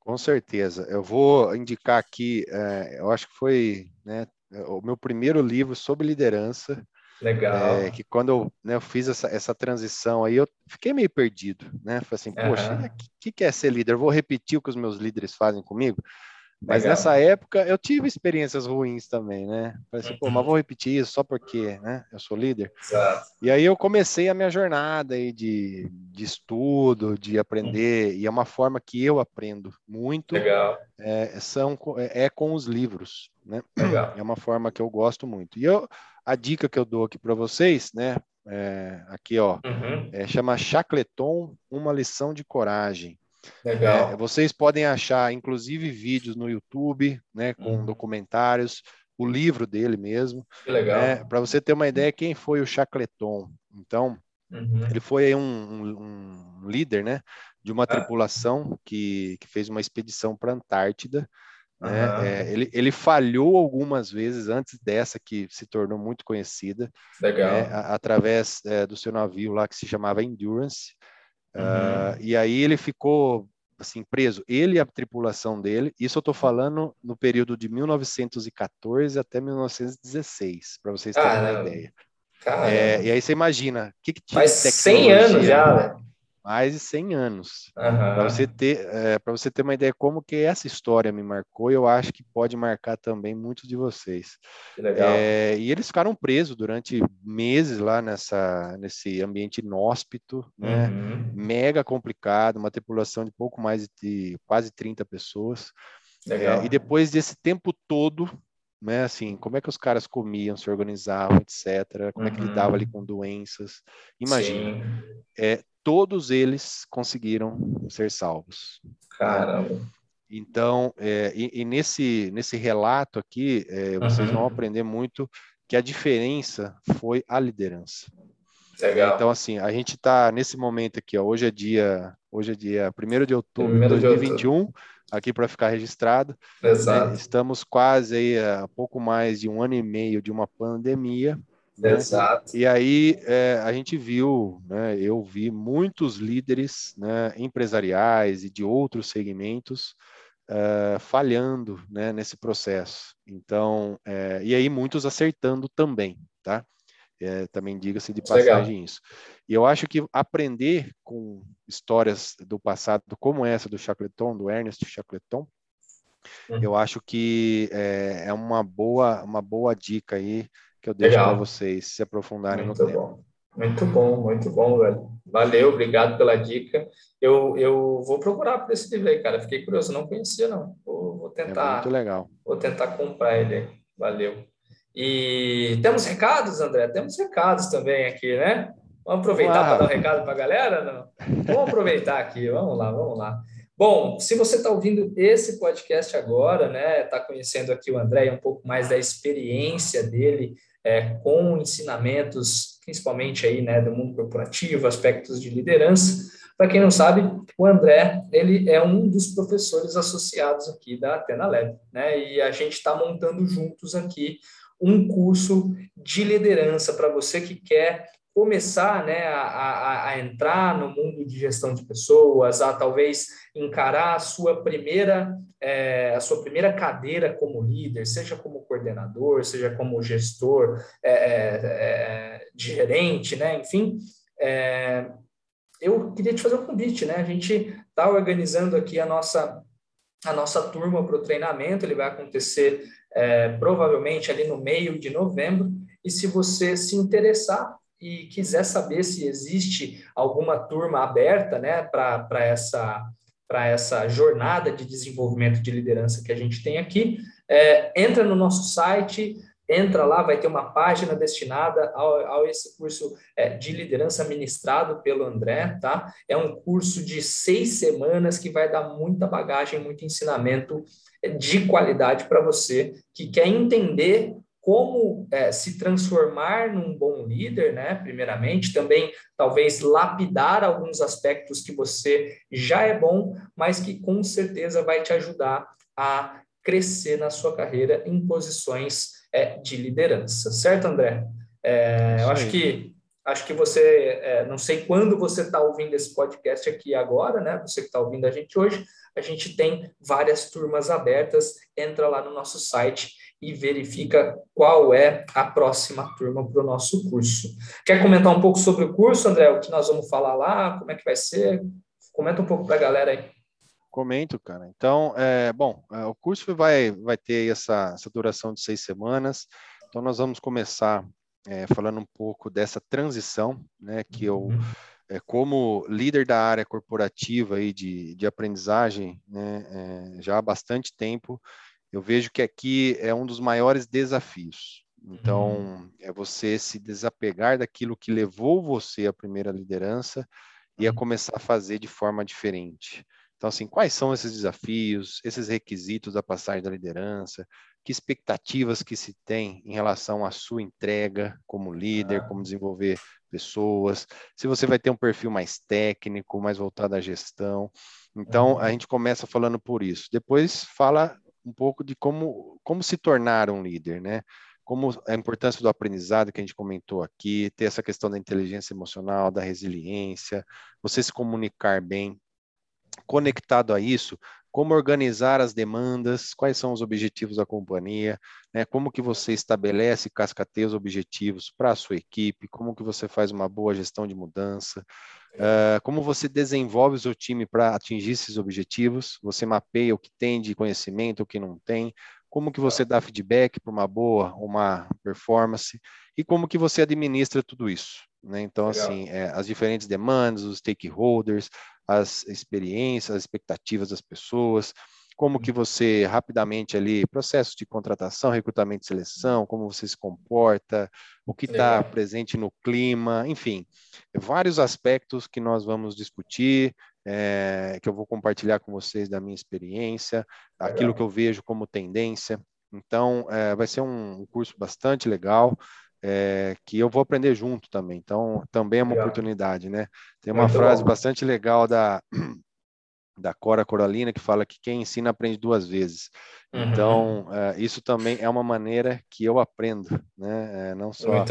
Com certeza. Eu vou indicar aqui, é, eu acho que foi né, o meu primeiro livro sobre liderança. Legal. É, que quando eu, né, eu fiz essa, essa, transição aí, eu fiquei meio perdido, né? Falei assim, poxa, o que, que é ser líder? Eu vou repetir o que os meus líderes fazem comigo? Mas Legal. nessa época eu tive experiências ruins também, né? Assim, pô, mas vou repetir isso só porque, né? Eu sou líder. Exato. E aí eu comecei a minha jornada aí de, de estudo, de aprender, uhum. e é uma forma que eu aprendo muito. Legal. É, são, é, é com os livros, né? Legal. É uma forma que eu gosto muito. E eu, a dica que eu dou aqui para vocês, né? É, aqui, ó, uhum. é, chama Chacleton, uma lição de coragem. Legal. É, vocês podem achar, inclusive, vídeos no YouTube, né, com uhum. documentários, o livro dele mesmo. Que legal. É, Para você ter uma ideia, quem foi o Chacleton? Então, uhum. ele foi um, um, um, líder, né, de uma ah. tripulação que, que fez uma expedição para a Antártida. Né? Uhum. É, ele, ele falhou algumas vezes antes dessa que se tornou muito conhecida, né, a, através é, do seu navio lá que se chamava Endurance. Uhum. Uh, e aí ele ficou assim preso, ele e a tripulação dele. Isso eu estou falando no período de 1914 até 1916, para vocês terem uma ideia. É, e aí você imagina, que, que tinha Faz 100 anos já, velho mais de 100 anos. Uhum. Para você ter é, para você ter uma ideia como que essa história me marcou, eu acho que pode marcar também muitos de vocês. É, e eles ficaram presos durante meses lá nessa nesse ambiente inóspito, né? Uhum. Mega complicado, uma tripulação de pouco mais de quase 30 pessoas. É, e depois desse tempo todo, né? Assim, como é que os caras comiam, se organizavam, etc. Como uhum. é que lidava ali uhum. com doenças? Imagina. É, todos eles conseguiram ser salvos. Caramba. Então, é, e, e, nesse, nesse relato aqui, é, vocês uhum. vão aprender muito que a diferença foi a liderança. Legal. Então, assim, a gente está nesse momento aqui, ó, hoje é dia, hoje é dia 1 de outubro de 2021, outubro. aqui para ficar registrado. Exato. É, estamos quase aí a pouco mais de um ano e meio de uma pandemia, né? Exato. E aí é, a gente viu, né, eu vi muitos líderes né, empresariais e de outros segmentos uh, falhando né, nesse processo. Então, é, e aí muitos acertando também, tá? É, também diga-se de passagem Legal. isso. E eu acho que aprender com histórias do passado, como essa do Chacleton, do Ernest Chacleton, uhum. eu acho que é, é uma boa, uma boa dica aí que eu deixo para vocês se aprofundarem muito no bom. tema. Muito bom, muito bom, velho. Valeu, obrigado pela dica. Eu, eu vou procurar por esse livro aí, cara. Fiquei curioso, não conhecia, não. Vou, vou tentar. É muito legal. Vou tentar comprar ele aí. Valeu. E temos recados, André? Temos recados também aqui, né? Vamos aproveitar para dar um recado para a galera? Não? Vamos aproveitar aqui, vamos lá, vamos lá. Bom, se você está ouvindo esse podcast agora, né, está conhecendo aqui o André um pouco mais da experiência dele é, com ensinamentos, principalmente aí, né, do mundo corporativo, aspectos de liderança. Para quem não sabe, o André, ele é um dos professores associados aqui da Atena Lab, né, e a gente está montando juntos aqui um curso de liderança para você que quer começar né, a, a, a, entrar no mundo de gestão de pessoas, a talvez encarar a sua primeira é, a sua primeira cadeira como líder, seja como coordenador, seja como gestor, é, é, de gerente, né, enfim, eu queria te fazer um convite, né? A gente está organizando aqui a nossa a nossa turma para o treinamento, ele vai acontecer provavelmente ali no meio de novembro. E se você se interessar, e quiser saber se existe alguma turma aberta né, para essa, essa jornada de desenvolvimento de liderança que a gente tem aqui, é, entra no nosso site, entra lá, vai ter uma página destinada ao, ao esse curso é, de liderança ministrado pelo André, tá? É um curso de seis semanas que vai dar muita bagagem, muito ensinamento de qualidade para você que quer entender como é, se transformar num bom líder, né? Primeiramente, também talvez lapidar alguns aspectos que você já é bom, mas que com certeza vai te ajudar a crescer na sua carreira em posições é, de liderança, certo, André? É, eu acho que acho que você, é, não sei quando você está ouvindo esse podcast aqui agora, né? Você que está ouvindo a gente hoje, a gente tem várias turmas abertas. Entra lá no nosso site e verifica qual é a próxima turma para o nosso curso. Quer comentar um pouco sobre o curso, André? O que nós vamos falar lá? Como é que vai ser? Comenta um pouco para a galera aí. Comento, cara. Então, é, bom, é, o curso vai, vai ter essa, essa duração de seis semanas. Então, nós vamos começar é, falando um pouco dessa transição, né, que eu, uhum. é, como líder da área corporativa aí de, de aprendizagem, né, é, já há bastante tempo, eu vejo que aqui é um dos maiores desafios. Então, uhum. é você se desapegar daquilo que levou você à primeira liderança e a uhum. começar a fazer de forma diferente. Então, assim, quais são esses desafios, esses requisitos da passagem da liderança? Que expectativas que se tem em relação à sua entrega como líder, ah. como desenvolver pessoas? Se você vai ter um perfil mais técnico, mais voltado à gestão. Então, a gente começa falando por isso. Depois fala um pouco de como, como se tornar um líder, né? Como a importância do aprendizado que a gente comentou aqui, ter essa questão da inteligência emocional, da resiliência, você se comunicar bem, conectado a isso, como organizar as demandas, quais são os objetivos da companhia, né? como que você estabelece e cascateia os objetivos para a sua equipe, como que você faz uma boa gestão de mudança, uh, como você desenvolve o seu time para atingir esses objetivos, você mapeia o que tem de conhecimento, o que não tem, como que você dá feedback para uma boa, uma performance, e como que você administra tudo isso. Né? Então, Legal. assim, é, as diferentes demandas, os stakeholders, as experiências, as expectativas das pessoas, como que você rapidamente ali, processo de contratação, recrutamento e seleção, como você se comporta, o que está presente no clima, enfim, vários aspectos que nós vamos discutir, é, que eu vou compartilhar com vocês da minha experiência, aquilo que eu vejo como tendência. Então, é, vai ser um curso bastante legal é, que eu vou aprender junto também. Então, também é uma legal. oportunidade, né? Tem uma Muito frase bom. bastante legal da, da Cora Coralina que fala que quem ensina aprende duas vezes. Uhum. Então, é, isso também é uma maneira que eu aprendo, né? É, não só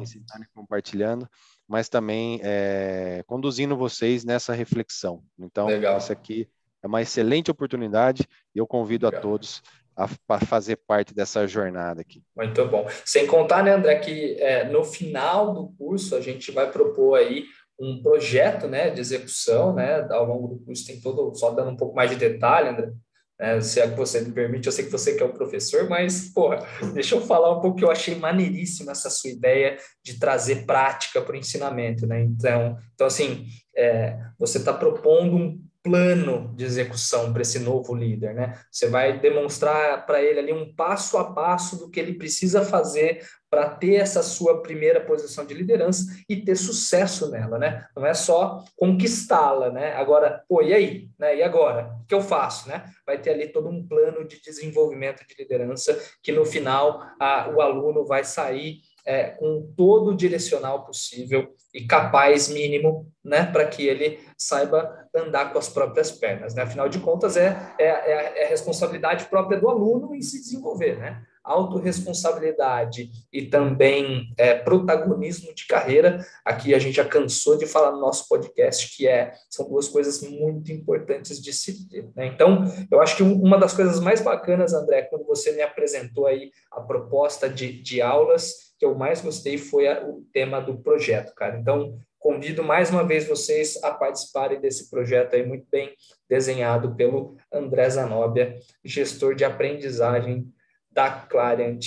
ensinando e compartilhando, mas também é, conduzindo vocês nessa reflexão. Então, Legal. essa aqui é uma excelente oportunidade e eu convido Legal. a todos a, fazer parte dessa jornada aqui. Muito bom. Sem contar, né, André, que é, no final do curso a gente vai propor aí um projeto, né, de execução, né, ao longo do curso tem todo, só dando um pouco mais de detalhe, André, né, se é que você me permite, eu sei que você que é o professor, mas, porra, deixa eu falar um pouco que eu achei maneiríssima essa sua ideia de trazer prática para o ensinamento, né, então, então assim, é, você está propondo um plano de execução para esse novo líder, né? Você vai demonstrar para ele ali um passo a passo do que ele precisa fazer para ter essa sua primeira posição de liderança e ter sucesso nela, né? Não é só conquistá-la, né? Agora, pô, e aí? Né? E agora? O que eu faço, né? Vai ter ali todo um plano de desenvolvimento de liderança que no final a, o aluno vai sair é, com todo o direcional possível e capaz mínimo, né, para que ele saiba andar com as próprias pernas. Né? Afinal de contas, é, é, é, é responsabilidade própria do aluno em se desenvolver, né? autorresponsabilidade e também é, protagonismo de carreira. Aqui a gente já cansou de falar no nosso podcast que é são duas coisas muito importantes de se ter. Né? Então, eu acho que uma das coisas mais bacanas, André, quando você me apresentou aí a proposta de, de aulas, que eu mais gostei foi a, o tema do projeto, cara. Então, convido mais uma vez vocês a participarem desse projeto aí muito bem desenhado pelo André Zanobia, gestor de aprendizagem da Clariant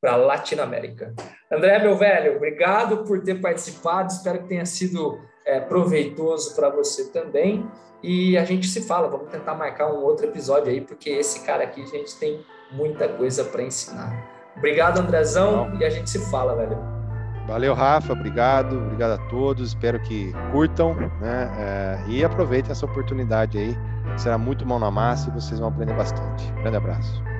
para Latinoamérica. André, meu velho, obrigado por ter participado. Espero que tenha sido é, proveitoso para você também. E a gente se fala. Vamos tentar marcar um outro episódio aí, porque esse cara aqui a gente tem muita coisa para ensinar. Obrigado, Andrezão, Não. e a gente se fala, velho. Valeu, Rafa. Obrigado. Obrigado a todos. Espero que curtam né, é, e aproveitem essa oportunidade aí. Será muito mão na massa e vocês vão aprender bastante. Grande abraço.